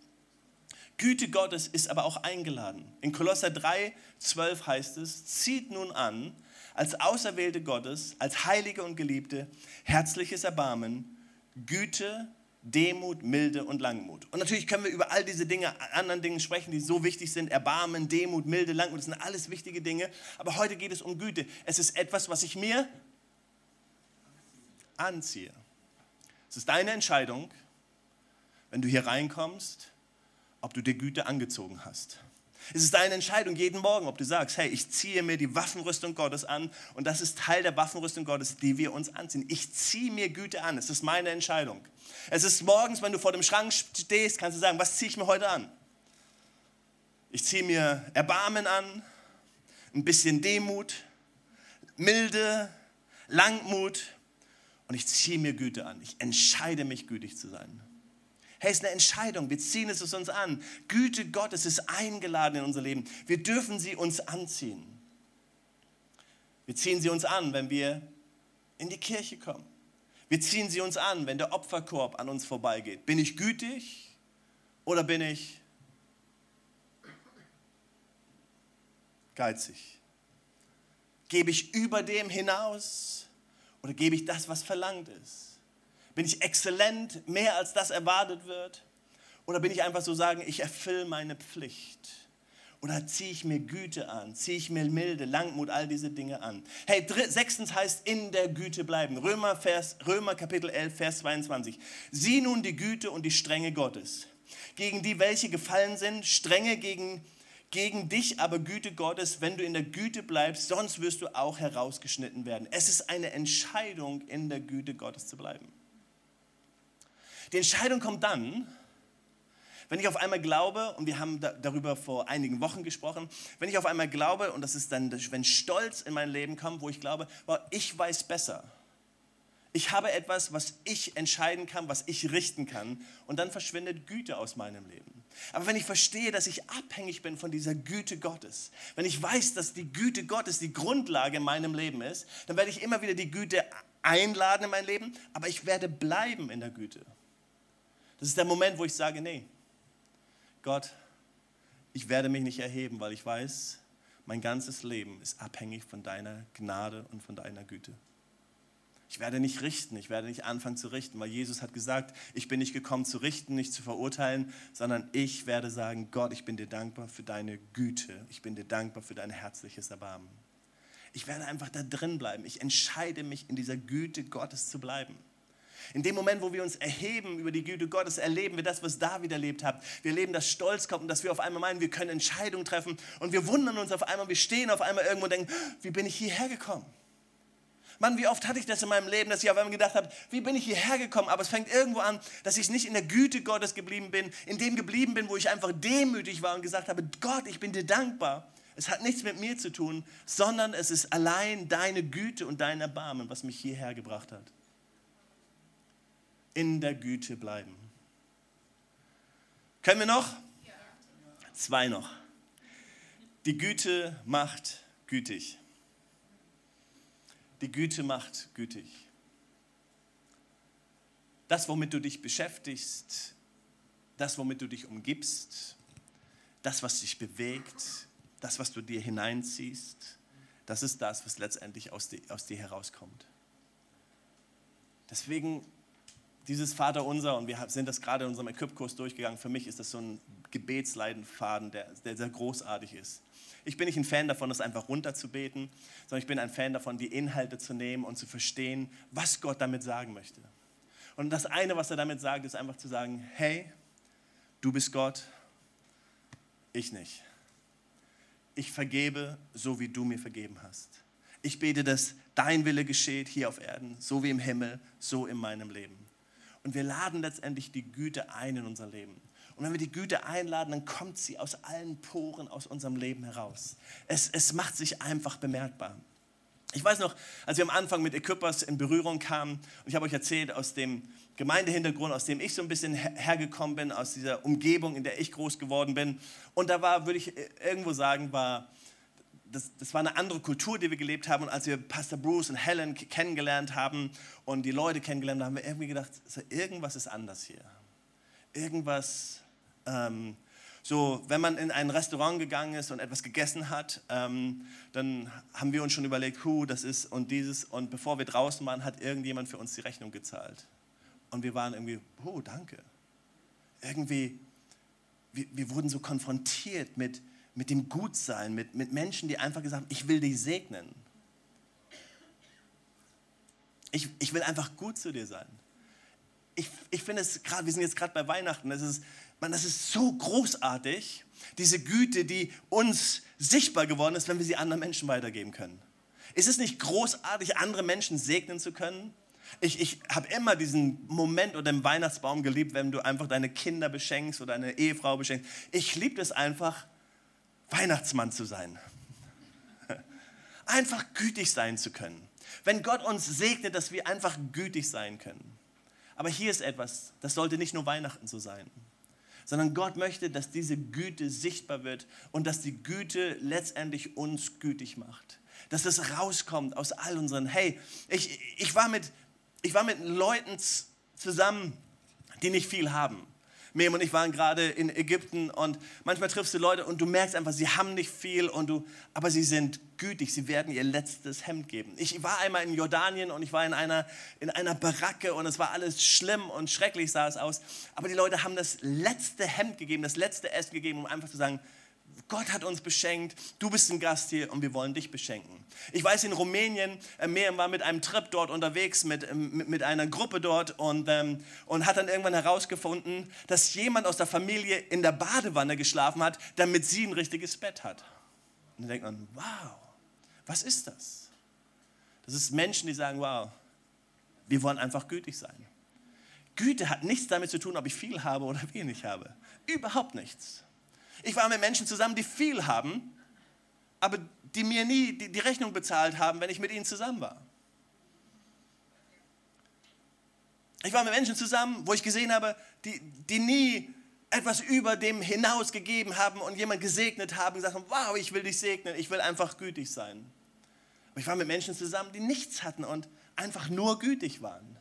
Güte Gottes ist aber auch eingeladen. In Kolosser 3, 12 heißt es, zieht nun an, als Auserwählte Gottes, als Heilige und Geliebte, herzliches Erbarmen, Güte, Demut, Milde und Langmut. Und natürlich können wir über all diese Dinge, anderen Dinge sprechen, die so wichtig sind. Erbarmen, Demut, Milde, Langmut, das sind alles wichtige Dinge. Aber heute geht es um Güte. Es ist etwas, was ich mir anziehe. Es ist deine Entscheidung, wenn du hier reinkommst, ob du dir Güte angezogen hast. Es ist deine Entscheidung jeden Morgen, ob du sagst, hey, ich ziehe mir die Waffenrüstung Gottes an und das ist Teil der Waffenrüstung Gottes, die wir uns anziehen. Ich ziehe mir Güte an. Es ist meine Entscheidung. Es ist morgens, wenn du vor dem Schrank stehst, kannst du sagen, was ziehe ich mir heute an? Ich ziehe mir Erbarmen an, ein bisschen Demut, Milde, Langmut und ich ziehe mir Güte an. Ich entscheide mich, gütig zu sein. Hey, es ist eine Entscheidung. Wir ziehen es uns an. Güte Gottes ist eingeladen in unser Leben. Wir dürfen sie uns anziehen. Wir ziehen sie uns an, wenn wir in die Kirche kommen. Wir ziehen sie uns an, wenn der Opferkorb an uns vorbeigeht. Bin ich gütig oder bin ich geizig? Gebe ich über dem hinaus oder gebe ich das, was verlangt ist? Bin ich exzellent, mehr als das erwartet wird? Oder bin ich einfach so sagen, ich erfülle meine Pflicht? Oder ziehe ich mir Güte an? Ziehe ich mir Milde, Langmut, all diese Dinge an? Hey, sechstens heißt in der Güte bleiben. Römer, Vers, Römer Kapitel 11, Vers 22. Sieh nun die Güte und die Strenge Gottes, gegen die welche gefallen sind, Strenge gegen gegen dich aber Güte Gottes, wenn du in der Güte bleibst, sonst wirst du auch herausgeschnitten werden. Es ist eine Entscheidung, in der Güte Gottes zu bleiben. Die Entscheidung kommt dann, wenn ich auf einmal glaube, und wir haben da, darüber vor einigen Wochen gesprochen, wenn ich auf einmal glaube, und das ist dann, wenn Stolz in mein Leben kommt, wo ich glaube, wow, ich weiß besser. Ich habe etwas, was ich entscheiden kann, was ich richten kann, und dann verschwindet Güte aus meinem Leben. Aber wenn ich verstehe, dass ich abhängig bin von dieser Güte Gottes, wenn ich weiß, dass die Güte Gottes die Grundlage in meinem Leben ist, dann werde ich immer wieder die Güte einladen in mein Leben, aber ich werde bleiben in der Güte. Das ist der Moment, wo ich sage, nee, Gott, ich werde mich nicht erheben, weil ich weiß, mein ganzes Leben ist abhängig von deiner Gnade und von deiner Güte. Ich werde nicht richten, ich werde nicht anfangen zu richten, weil Jesus hat gesagt, ich bin nicht gekommen zu richten, nicht zu verurteilen, sondern ich werde sagen, Gott, ich bin dir dankbar für deine Güte, ich bin dir dankbar für dein herzliches Erbarmen. Ich werde einfach da drin bleiben. Ich entscheide mich, in dieser Güte Gottes zu bleiben. In dem Moment, wo wir uns erheben über die Güte Gottes, erleben wir das, was David erlebt hat. Wir erleben, dass Stolz kommt und dass wir auf einmal meinen, wir können Entscheidungen treffen und wir wundern uns auf einmal, wir stehen auf einmal irgendwo und denken, wie bin ich hierher gekommen? Mann, wie oft hatte ich das in meinem Leben, dass ich auf einmal gedacht habe, wie bin ich hierher gekommen? Aber es fängt irgendwo an, dass ich nicht in der Güte Gottes geblieben bin, in dem geblieben bin, wo ich einfach demütig war und gesagt habe, Gott, ich bin dir dankbar. Es hat nichts mit mir zu tun, sondern es ist allein deine Güte und dein Erbarmen, was mich hierher gebracht hat in der Güte bleiben. Können wir noch? Zwei noch. Die Güte macht gütig. Die Güte macht gütig. Das, womit du dich beschäftigst, das, womit du dich umgibst, das, was dich bewegt, das, was du dir hineinziehst, das ist das, was letztendlich aus dir, aus dir herauskommt. Deswegen dieses Vaterunser, und wir sind das gerade in unserem Equip-Kurs durchgegangen, für mich ist das so ein Gebetsleidenfaden, der, der sehr großartig ist. Ich bin nicht ein Fan davon, das einfach runterzubeten, sondern ich bin ein Fan davon, die Inhalte zu nehmen und zu verstehen, was Gott damit sagen möchte. Und das eine, was er damit sagt, ist einfach zu sagen, hey, du bist Gott, ich nicht. Ich vergebe, so wie du mir vergeben hast. Ich bete, dass dein Wille geschieht hier auf Erden, so wie im Himmel, so in meinem Leben. Und wir laden letztendlich die Güte ein in unser Leben. Und wenn wir die Güte einladen, dann kommt sie aus allen Poren aus unserem Leben heraus. Es, es macht sich einfach bemerkbar. Ich weiß noch, als wir am Anfang mit Equippers in Berührung kamen, und ich habe euch erzählt, aus dem Gemeindehintergrund, aus dem ich so ein bisschen hergekommen bin, aus dieser Umgebung, in der ich groß geworden bin. Und da war, würde ich irgendwo sagen, war das, das war eine andere Kultur, die wir gelebt haben. Und als wir Pastor Bruce und Helen kennengelernt haben und die Leute kennengelernt haben, haben wir irgendwie gedacht, irgendwas ist anders hier. Irgendwas, ähm, so, wenn man in ein Restaurant gegangen ist und etwas gegessen hat, ähm, dann haben wir uns schon überlegt, hu, das ist und dieses. Und bevor wir draußen waren, hat irgendjemand für uns die Rechnung gezahlt. Und wir waren irgendwie, oh, danke. Irgendwie, wir, wir wurden so konfrontiert mit, mit dem Gutsein, mit, mit Menschen, die einfach gesagt haben, ich will dich segnen. Ich, ich will einfach gut zu dir sein. Ich, ich finde es gerade, wir sind jetzt gerade bei Weihnachten, das ist, man, das ist so großartig, diese Güte, die uns sichtbar geworden ist, wenn wir sie anderen Menschen weitergeben können. Ist es nicht großartig, andere Menschen segnen zu können? Ich, ich habe immer diesen Moment oder den Weihnachtsbaum geliebt, wenn du einfach deine Kinder beschenkst oder deine Ehefrau beschenkst. Ich liebe es einfach, Weihnachtsmann zu sein. Einfach gütig sein zu können. Wenn Gott uns segnet, dass wir einfach gütig sein können. Aber hier ist etwas, das sollte nicht nur Weihnachten so sein, sondern Gott möchte, dass diese Güte sichtbar wird und dass die Güte letztendlich uns gütig macht. Dass es rauskommt aus all unseren, hey, ich, ich, war, mit, ich war mit Leuten zusammen, die nicht viel haben. Mem und ich waren gerade in Ägypten und manchmal triffst du Leute und du merkst einfach, sie haben nicht viel, und du, aber sie sind gütig, sie werden ihr letztes Hemd geben. Ich war einmal in Jordanien und ich war in einer, in einer Baracke und es war alles schlimm und schrecklich sah es aus, aber die Leute haben das letzte Hemd gegeben, das letzte Essen gegeben, um einfach zu sagen, Gott hat uns beschenkt, du bist ein Gast hier und wir wollen dich beschenken. Ich weiß, in Rumänien, äh, Miriam war mit einem Trip dort unterwegs, mit, ähm, mit, mit einer Gruppe dort und, ähm, und hat dann irgendwann herausgefunden, dass jemand aus der Familie in der Badewanne geschlafen hat, damit sie ein richtiges Bett hat. Und dann denkt man, wow, was ist das? Das ist Menschen, die sagen, wow, wir wollen einfach gütig sein. Güte hat nichts damit zu tun, ob ich viel habe oder wenig habe. Überhaupt nichts. Ich war mit Menschen zusammen, die viel haben, aber die mir nie die, die Rechnung bezahlt haben, wenn ich mit ihnen zusammen war. Ich war mit Menschen zusammen, wo ich gesehen habe, die, die nie etwas über dem hinaus gegeben haben und jemand gesegnet haben und gesagt haben, wow, ich will dich segnen, ich will einfach gütig sein. Aber ich war mit Menschen zusammen, die nichts hatten und einfach nur gütig waren.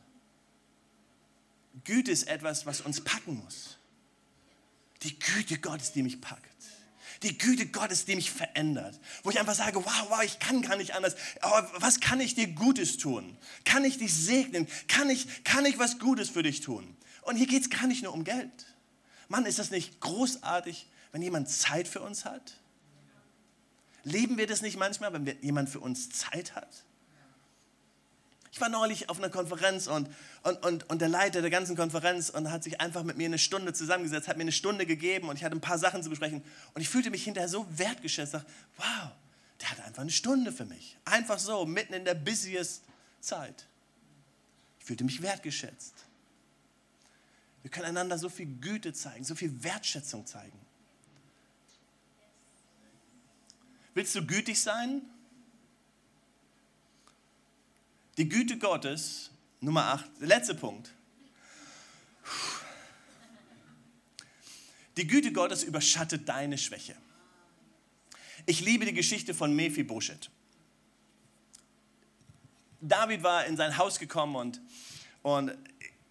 Güte ist etwas, was uns packen muss. Die Güte Gottes, die mich packt. Die Güte Gottes, die mich verändert. Wo ich einfach sage, wow, wow, ich kann gar nicht anders. Aber was kann ich dir Gutes tun? Kann ich dich segnen? Kann ich, kann ich was Gutes für dich tun? Und hier geht es gar nicht nur um Geld. Mann, ist das nicht großartig, wenn jemand Zeit für uns hat? Leben wir das nicht manchmal, wenn jemand für uns Zeit hat? Ich war neulich auf einer Konferenz und, und, und, und der Leiter der ganzen Konferenz und hat sich einfach mit mir eine Stunde zusammengesetzt, hat mir eine Stunde gegeben und ich hatte ein paar Sachen zu besprechen. Und ich fühlte mich hinterher so wertgeschätzt. Dachte, wow, der hat einfach eine Stunde für mich. Einfach so, mitten in der busiest Zeit. Ich fühlte mich wertgeschätzt. Wir können einander so viel Güte zeigen, so viel Wertschätzung zeigen. Willst du gütig sein? Die Güte Gottes, Nummer 8, der letzte Punkt. Die Güte Gottes überschattet deine Schwäche. Ich liebe die Geschichte von Mephibosheth. David war in sein Haus gekommen und, und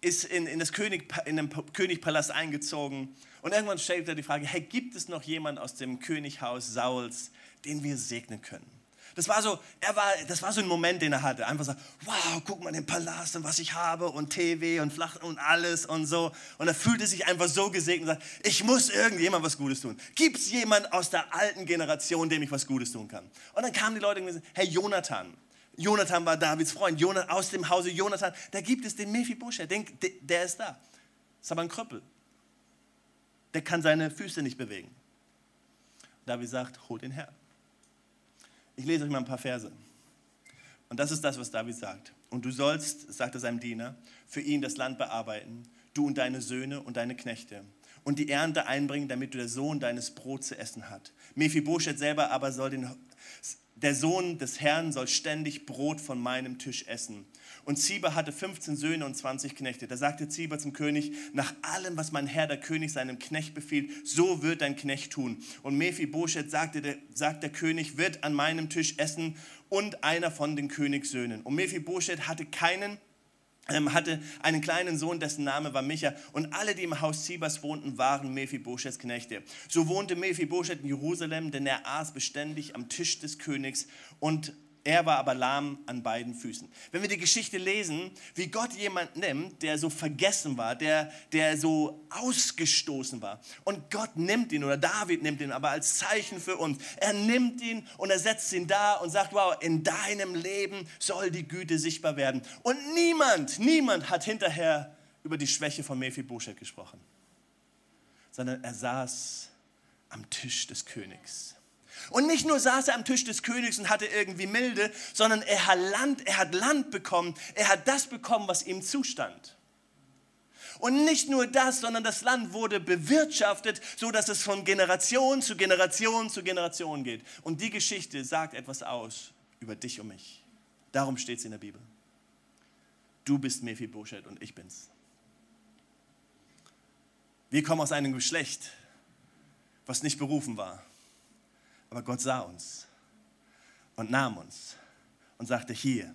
ist in, in, das König, in den Königpalast eingezogen. Und irgendwann stellt er die Frage, hey, gibt es noch jemand aus dem Könighaus Sauls, den wir segnen können? Das war so, er war, das war so ein Moment, den er hatte. Einfach so, wow, guck mal den Palast und was ich habe und TV und Flach und alles und so. Und er fühlte sich einfach so gesegnet und sagt, ich muss irgendjemand was Gutes tun. Gibt es jemand aus der alten Generation, dem ich was Gutes tun kann? Und dann kamen die Leute und gesagt, hey Jonathan, Jonathan war Davids Freund, Jonathan, aus dem Hause Jonathan, da gibt es den Mephibosheth, der, der ist da. Ist aber ein Krüppel. Der kann seine Füße nicht bewegen. David sagt, hol den her. Ich lese euch mal ein paar Verse. Und das ist das, was David sagt. Und du sollst, sagt er seinem Diener, für ihn das Land bearbeiten, du und deine Söhne und deine Knechte, und die Ernte einbringen, damit du der Sohn deines Brot zu essen hat. Mephibosheth selber aber soll den, der Sohn des Herrn soll ständig Brot von meinem Tisch essen. Und Ziba hatte 15 Söhne und 20 Knechte. Da sagte Ziba zum König, nach allem, was mein Herr, der König, seinem Knecht befiehlt, so wird dein Knecht tun. Und Mephibosheth sagte, der, sagt der König, wird an meinem Tisch essen und einer von den Königssöhnen. Und Mephibosheth hatte keinen hatte einen kleinen Sohn, dessen Name war Micha. Und alle, die im Haus Zibas wohnten, waren Mephibosheths Knechte. So wohnte Mephibosheth in Jerusalem, denn er aß beständig am Tisch des Königs und er war aber lahm an beiden Füßen. Wenn wir die Geschichte lesen, wie Gott jemand nimmt, der so vergessen war, der, der so ausgestoßen war. Und Gott nimmt ihn oder David nimmt ihn aber als Zeichen für uns. Er nimmt ihn und er setzt ihn da und sagt, wow, in deinem Leben soll die Güte sichtbar werden. Und niemand, niemand hat hinterher über die Schwäche von Mephibosheth gesprochen, sondern er saß am Tisch des Königs und nicht nur saß er am Tisch des Königs und hatte irgendwie Milde, sondern er hat Land, er hat Land bekommen. Er hat das bekommen, was ihm zustand. Und nicht nur das, sondern das Land wurde bewirtschaftet, so dass es von Generation zu Generation zu Generation geht. Und die Geschichte sagt etwas aus über dich und mich. Darum steht es in der Bibel. Du bist Mephibosheth und ich bin's. Wir kommen aus einem Geschlecht, was nicht berufen war. Aber Gott sah uns und nahm uns und sagte, hier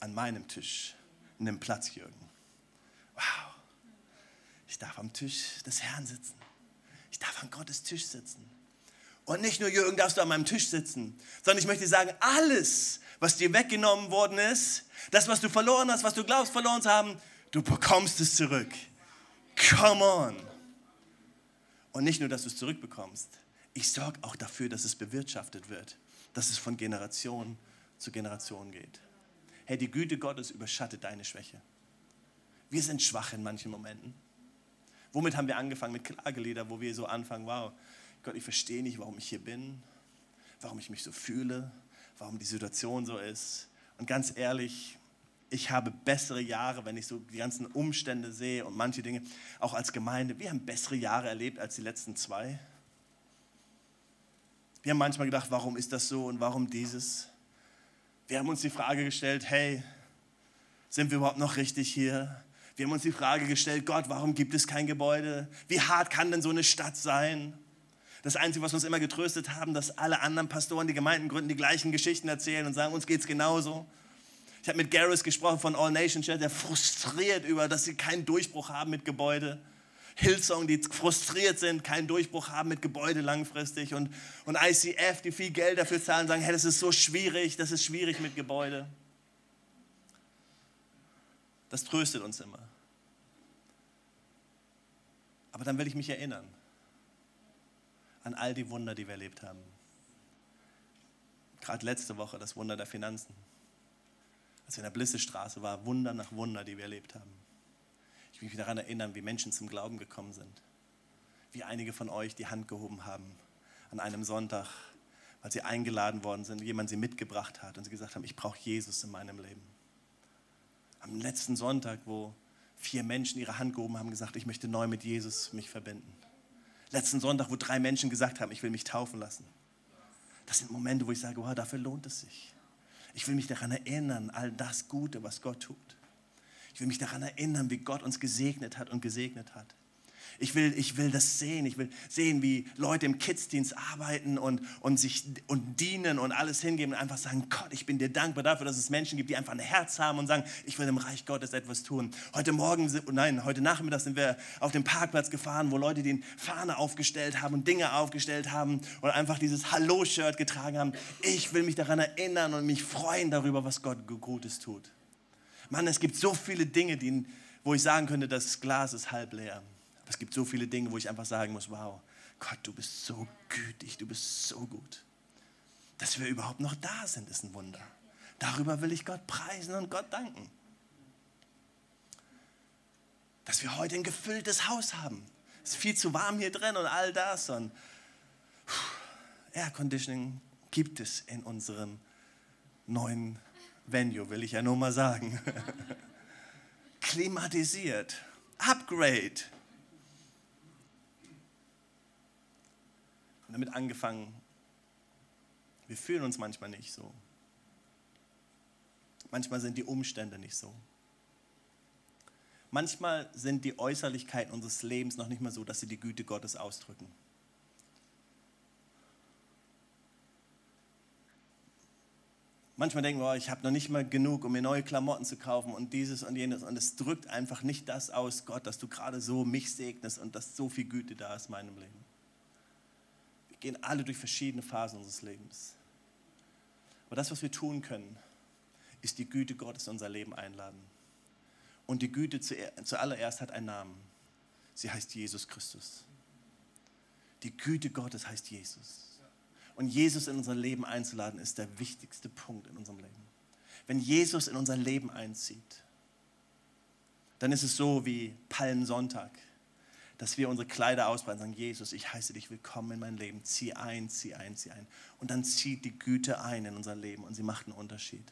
an meinem Tisch, nimm Platz, Jürgen. Wow, ich darf am Tisch des Herrn sitzen. Ich darf an Gottes Tisch sitzen. Und nicht nur, Jürgen, darfst du an meinem Tisch sitzen, sondern ich möchte sagen, alles, was dir weggenommen worden ist, das, was du verloren hast, was du glaubst verloren zu haben, du bekommst es zurück. Come on. Und nicht nur, dass du es zurückbekommst, ich sorge auch dafür, dass es bewirtschaftet wird, dass es von Generation zu Generation geht. Hey, die Güte Gottes überschattet deine Schwäche. Wir sind schwach in manchen Momenten. Womit haben wir angefangen? Mit Klagelieder, wo wir so anfangen, wow, Gott, ich verstehe nicht, warum ich hier bin, warum ich mich so fühle, warum die Situation so ist. Und ganz ehrlich, ich habe bessere Jahre, wenn ich so die ganzen Umstände sehe und manche Dinge, auch als Gemeinde, wir haben bessere Jahre erlebt als die letzten zwei. Wir haben manchmal gedacht, warum ist das so und warum dieses? Wir haben uns die Frage gestellt, hey, sind wir überhaupt noch richtig hier? Wir haben uns die Frage gestellt, Gott, warum gibt es kein Gebäude? Wie hart kann denn so eine Stadt sein? Das Einzige, was uns immer getröstet haben, dass alle anderen Pastoren, die Gemeinden gründen, die gleichen Geschichten erzählen und sagen, uns geht es genauso. Ich habe mit Garris gesprochen von All Nation Church, der frustriert über, dass sie keinen Durchbruch haben mit Gebäude. Hillsong, die frustriert sind, keinen Durchbruch haben mit Gebäude langfristig. Und, und ICF, die viel Geld dafür zahlen, sagen, hey, das ist so schwierig, das ist schwierig mit Gebäude. Das tröstet uns immer. Aber dann will ich mich erinnern an all die Wunder, die wir erlebt haben. Gerade letzte Woche das Wunder der Finanzen. Als wir in der Blissestraße waren, Wunder nach Wunder, die wir erlebt haben. Ich will mich daran erinnern, wie Menschen zum Glauben gekommen sind. Wie einige von euch die Hand gehoben haben an einem Sonntag, weil sie eingeladen worden sind, jemand sie mitgebracht hat und sie gesagt haben, ich brauche Jesus in meinem Leben. Am letzten Sonntag, wo vier Menschen ihre Hand gehoben haben, gesagt, ich möchte neu mit Jesus mich verbinden letzten Sonntag, wo drei Menschen gesagt haben, ich will mich taufen lassen. Das sind Momente, wo ich sage, wow, dafür lohnt es sich. Ich will mich daran erinnern, all das Gute, was Gott tut. Ich will mich daran erinnern, wie Gott uns gesegnet hat und gesegnet hat. Ich will, ich will das sehen. Ich will sehen, wie Leute im Kidsdienst arbeiten und, und sich und dienen und alles hingeben und einfach sagen, Gott, ich bin dir dankbar dafür, dass es Menschen gibt, die einfach ein Herz haben und sagen, ich will im Reich Gottes etwas tun. Heute Morgen, nein, heute Nachmittag sind wir auf dem Parkplatz gefahren, wo Leute die Fahne aufgestellt haben und Dinge aufgestellt haben und einfach dieses Hallo-Shirt getragen haben. Ich will mich daran erinnern und mich freuen darüber, was Gott Gutes tut. Mann, es gibt so viele Dinge, die, wo ich sagen könnte, das Glas ist halb leer. Aber es gibt so viele Dinge, wo ich einfach sagen muss, wow, Gott, du bist so gütig, du bist so gut. Dass wir überhaupt noch da sind, ist ein Wunder. Darüber will ich Gott preisen und Gott danken. Dass wir heute ein gefülltes Haus haben. Es ist viel zu warm hier drin und all das. Und Air Conditioning gibt es in unserem neuen Venue, will ich ja nur mal sagen. <laughs> Klimatisiert. Upgrade. und damit angefangen, wir fühlen uns manchmal nicht so. Manchmal sind die Umstände nicht so. Manchmal sind die Äußerlichkeiten unseres Lebens noch nicht mal so, dass sie die Güte Gottes ausdrücken. Manchmal denken wir, oh, ich habe noch nicht mal genug, um mir neue Klamotten zu kaufen und dieses und jenes. Und es drückt einfach nicht das aus, Gott, dass du gerade so mich segnest und dass so viel Güte da ist in meinem Leben gehen alle durch verschiedene Phasen unseres Lebens. Aber das, was wir tun können, ist die Güte Gottes in unser Leben einladen. Und die Güte zuallererst hat einen Namen. Sie heißt Jesus Christus. Die Güte Gottes heißt Jesus. Und Jesus in unser Leben einzuladen, ist der wichtigste Punkt in unserem Leben. Wenn Jesus in unser Leben einzieht, dann ist es so wie Palmsonntag dass wir unsere Kleider ausbreiten und sagen, Jesus, ich heiße dich willkommen in mein Leben. Zieh ein, zieh ein, zieh ein. Und dann zieht die Güte ein in unser Leben und sie macht einen Unterschied.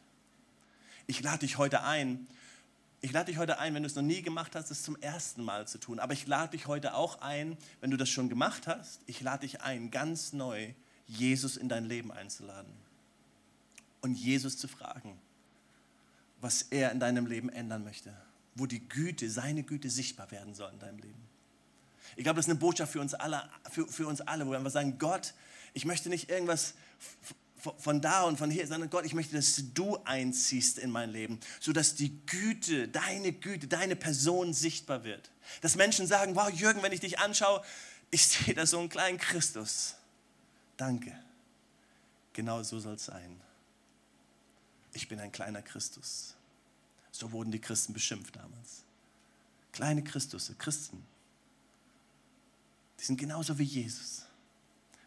Ich lade dich heute ein, ich lade dich heute ein, wenn du es noch nie gemacht hast, es zum ersten Mal zu tun. Aber ich lade dich heute auch ein, wenn du das schon gemacht hast, ich lade dich ein, ganz neu Jesus in dein Leben einzuladen. Und Jesus zu fragen, was er in deinem Leben ändern möchte. Wo die Güte, seine Güte sichtbar werden soll in deinem Leben. Ich glaube, das ist eine Botschaft für uns alle, für, für uns alle wo wir einfach sagen, Gott, ich möchte nicht irgendwas von da und von hier, sondern Gott, ich möchte, dass du einziehst in mein Leben, sodass die Güte, deine Güte, deine Person sichtbar wird. Dass Menschen sagen, wow, Jürgen, wenn ich dich anschaue, ich sehe da so einen kleinen Christus. Danke. Genau so soll es sein. Ich bin ein kleiner Christus. So wurden die Christen beschimpft damals. Kleine Christusse, Christen. Die sind genauso wie Jesus.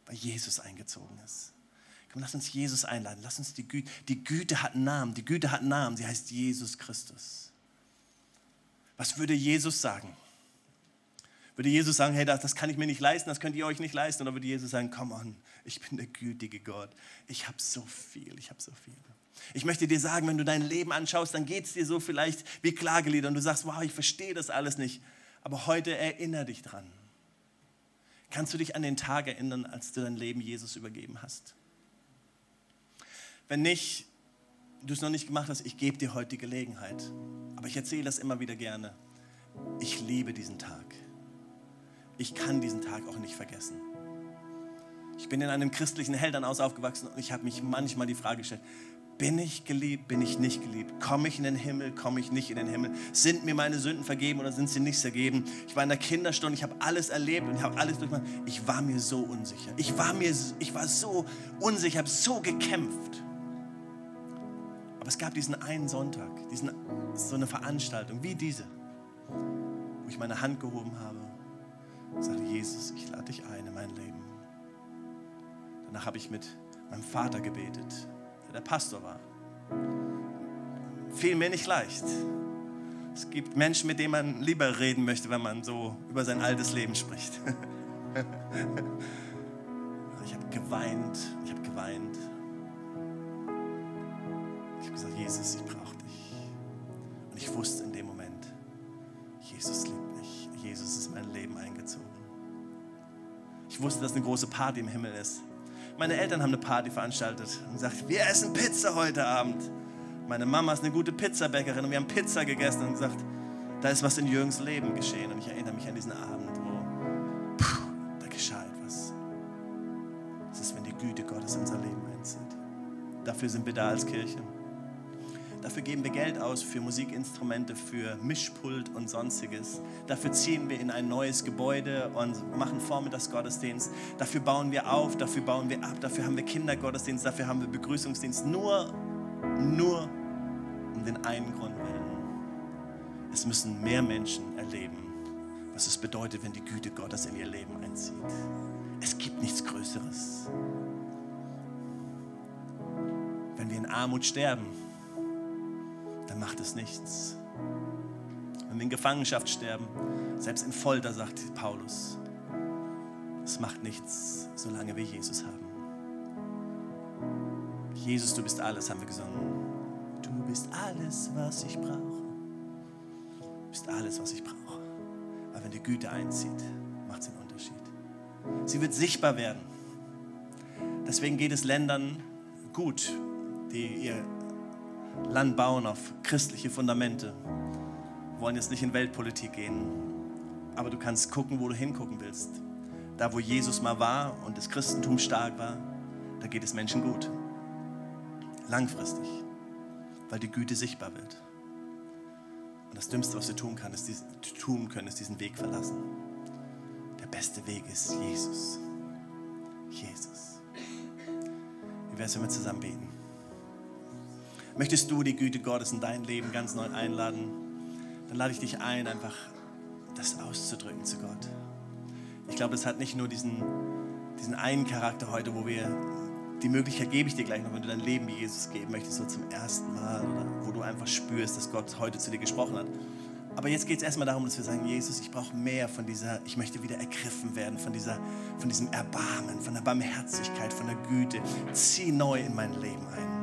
weil Jesus eingezogen ist. Komm, lass uns Jesus einladen. Lass uns die Güte. Die Güte hat einen Namen. Die Güte hat einen Namen. Sie heißt Jesus Christus. Was würde Jesus sagen? Würde Jesus sagen, hey, das, das kann ich mir nicht leisten, das könnt ihr euch nicht leisten? Oder würde Jesus sagen, komm on, ich bin der gütige Gott. Ich habe so viel, ich habe so viel. Ich möchte dir sagen, wenn du dein Leben anschaust, dann geht es dir so vielleicht wie Klagelieder und du sagst, wow, ich verstehe das alles nicht. Aber heute erinnere dich dran. Kannst du dich an den Tag erinnern, als du dein Leben Jesus übergeben hast? Wenn nicht, du es noch nicht gemacht hast, ich gebe dir heute die Gelegenheit. Aber ich erzähle das immer wieder gerne. Ich liebe diesen Tag ich kann diesen Tag auch nicht vergessen. Ich bin in einem christlichen Elternhaus aufgewachsen und ich habe mich manchmal die Frage gestellt, bin ich geliebt, bin ich nicht geliebt? Komme ich in den Himmel, komme ich nicht in den Himmel? Sind mir meine Sünden vergeben oder sind sie nicht vergeben? Ich war in der Kinderstunde, ich habe alles erlebt und ich habe alles durchgemacht. Ich war mir so unsicher. Ich war, mir, ich war so unsicher, ich habe so gekämpft. Aber es gab diesen einen Sonntag, diesen, so eine Veranstaltung wie diese, wo ich meine Hand gehoben habe sagte, Jesus, ich lade dich ein in mein Leben. Danach habe ich mit meinem Vater gebetet, der der Pastor war. Fiel mir nicht leicht. Es gibt Menschen, mit denen man lieber reden möchte, wenn man so über sein altes Leben spricht. <laughs> ich habe geweint, ich habe geweint. Ich habe gesagt, Jesus, ich brauche dich. Und ich wusste in dem Moment, Jesus liebt mich. Jesus ist mein Leben eingezogen. Ich wusste, dass eine große Party im Himmel ist. Meine Eltern haben eine Party veranstaltet und gesagt, wir essen Pizza heute Abend. Meine Mama ist eine gute Pizzabäckerin und wir haben Pizza gegessen und gesagt, da ist was in Jürgens Leben geschehen. Und ich erinnere mich an diesen Abend, wo puh, da geschah etwas. Das ist, wenn die Güte Gottes unser Leben einzieht. Dafür sind wir da als Kirche. Dafür geben wir Geld aus für Musikinstrumente, für Mischpult und sonstiges. Dafür ziehen wir in ein neues Gebäude und machen Vormittagsgottesdienst. Dafür bauen wir auf, dafür bauen wir ab, dafür haben wir Kindergottesdienst, dafür haben wir Begrüßungsdienst. Nur, nur um den einen Grund willen. Es müssen mehr Menschen erleben, was es bedeutet, wenn die Güte Gottes in ihr Leben einzieht. Es gibt nichts Größeres. Wenn wir in Armut sterben, dann macht es nichts. Wenn wir in Gefangenschaft sterben, selbst in Folter, sagt Paulus, es macht nichts, solange wir Jesus haben. Jesus, du bist alles, haben wir gesungen. Du bist alles, was ich brauche. Du bist alles, was ich brauche. Aber wenn die Güte einzieht, macht sie einen Unterschied. Sie wird sichtbar werden. Deswegen geht es Ländern gut, die ihr Land bauen auf christliche Fundamente. Wir wollen jetzt nicht in Weltpolitik gehen, aber du kannst gucken, wo du hingucken willst. Da, wo Jesus mal war und das Christentum stark war, da geht es Menschen gut. Langfristig, weil die Güte sichtbar wird. Und das Dümmste, was wir tun, kann, ist, tun können, ist diesen Weg verlassen. Der beste Weg ist Jesus. Jesus. Wie wäre es, wenn wir zusammen beten? Möchtest du die Güte Gottes in dein Leben ganz neu einladen? Dann lade ich dich ein, einfach das auszudrücken zu Gott. Ich glaube, es hat nicht nur diesen, diesen einen Charakter heute, wo wir die Möglichkeit gebe ich dir gleich noch, wenn du dein Leben Jesus geben möchtest, so zum ersten Mal oder wo du einfach spürst, dass Gott heute zu dir gesprochen hat. Aber jetzt geht es erstmal darum, dass wir sagen, Jesus, ich brauche mehr von dieser, ich möchte wieder ergriffen werden von, dieser, von diesem Erbarmen, von der Barmherzigkeit, von der Güte. Zieh neu in mein Leben ein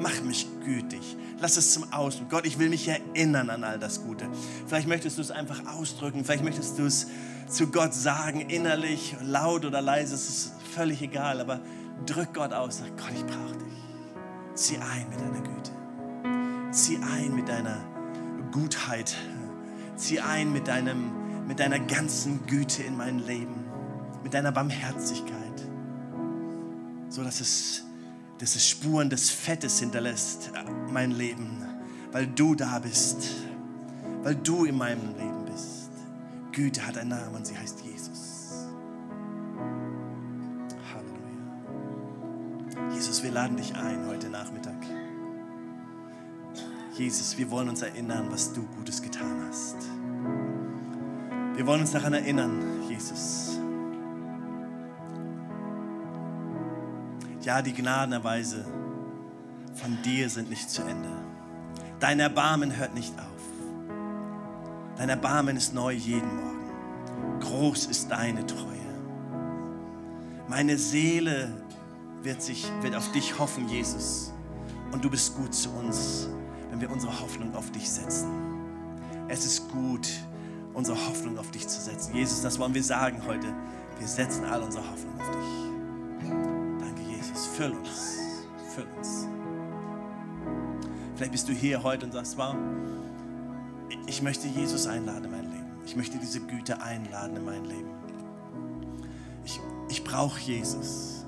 mach mich gütig. Lass es zum Ausdruck. Gott, ich will mich erinnern an all das Gute. Vielleicht möchtest du es einfach ausdrücken. Vielleicht möchtest du es zu Gott sagen, innerlich, laut oder leise. Es ist völlig egal. Aber drück Gott aus. Sag, Gott, ich brauche dich. Zieh ein mit deiner Güte. Zieh ein mit deiner Gutheit. Zieh ein mit, deinem, mit deiner ganzen Güte in mein Leben. Mit deiner Barmherzigkeit. So dass es dass es Spuren des Fettes hinterlässt, mein Leben, weil du da bist, weil du in meinem Leben bist. Güte hat einen Namen und sie heißt Jesus. Halleluja. Jesus, wir laden dich ein heute Nachmittag. Jesus, wir wollen uns erinnern, was du Gutes getan hast. Wir wollen uns daran erinnern, Jesus, Ja, die Gnadenerweise von dir sind nicht zu Ende. Dein Erbarmen hört nicht auf. Dein Erbarmen ist neu jeden Morgen. Groß ist deine Treue. Meine Seele wird, sich, wird auf dich hoffen, Jesus. Und du bist gut zu uns, wenn wir unsere Hoffnung auf dich setzen. Es ist gut, unsere Hoffnung auf dich zu setzen. Jesus, das wollen wir sagen heute. Wir setzen all unsere Hoffnung auf dich. Jesus. Füll uns. Füll uns. Vielleicht bist du hier heute und sagst, wow, ich möchte Jesus einladen in mein Leben. Ich möchte diese Güte einladen in mein Leben. Ich, ich brauche Jesus.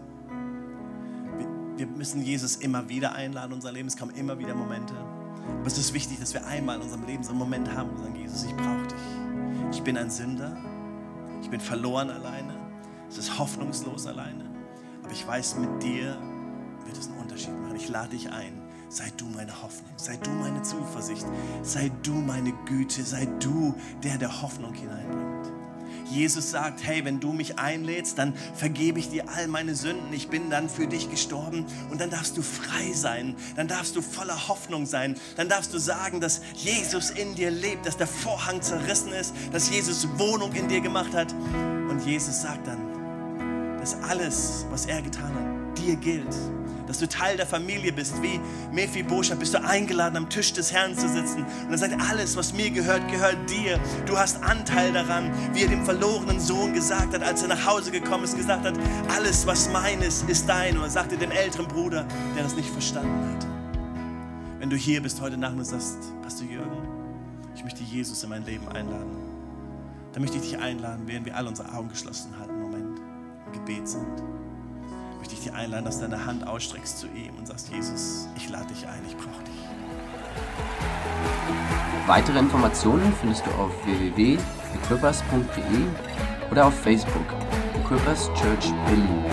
Wir, wir müssen Jesus immer wieder einladen in unser Leben. Es kommen immer wieder Momente. Aber es ist wichtig, dass wir einmal in unserem Leben so einen Moment haben und sagen, Jesus, ich brauche dich. Ich bin ein Sünder. Ich bin verloren alleine. Es ist hoffnungslos alleine. Ich weiß, mit dir wird es einen Unterschied machen. Ich lade dich ein. Sei du meine Hoffnung, sei du meine Zuversicht, sei du meine Güte, sei du der, der Hoffnung hineinbringt. Jesus sagt, hey, wenn du mich einlädst, dann vergebe ich dir all meine Sünden. Ich bin dann für dich gestorben und dann darfst du frei sein. Dann darfst du voller Hoffnung sein. Dann darfst du sagen, dass Jesus in dir lebt, dass der Vorhang zerrissen ist, dass Jesus Wohnung in dir gemacht hat. Und Jesus sagt dann, dass alles, was er getan hat, dir gilt dass du Teil der Familie bist. Wie Mephibosheth bist du eingeladen, am Tisch des Herrn zu sitzen. Und er sagt, alles, was mir gehört, gehört dir. Du hast Anteil daran, wie er dem verlorenen Sohn gesagt hat, als er nach Hause gekommen ist, gesagt hat, alles, was mein ist, dein. Und er sagte dem älteren Bruder, der das nicht verstanden hat. Wenn du hier bist heute Nachmittag und sagst, Pastor Jürgen, ich möchte Jesus in mein Leben einladen, dann möchte ich dich einladen, während wir alle unsere Augen geschlossen im Gebet sind möchte ich dich einladen, dass du deine Hand ausstreckst zu ihm und sagst, Jesus, ich lade dich ein, ich brauche dich. Weitere Informationen findest du auf www.equippers.de oder auf Facebook Equippers Church Berlin.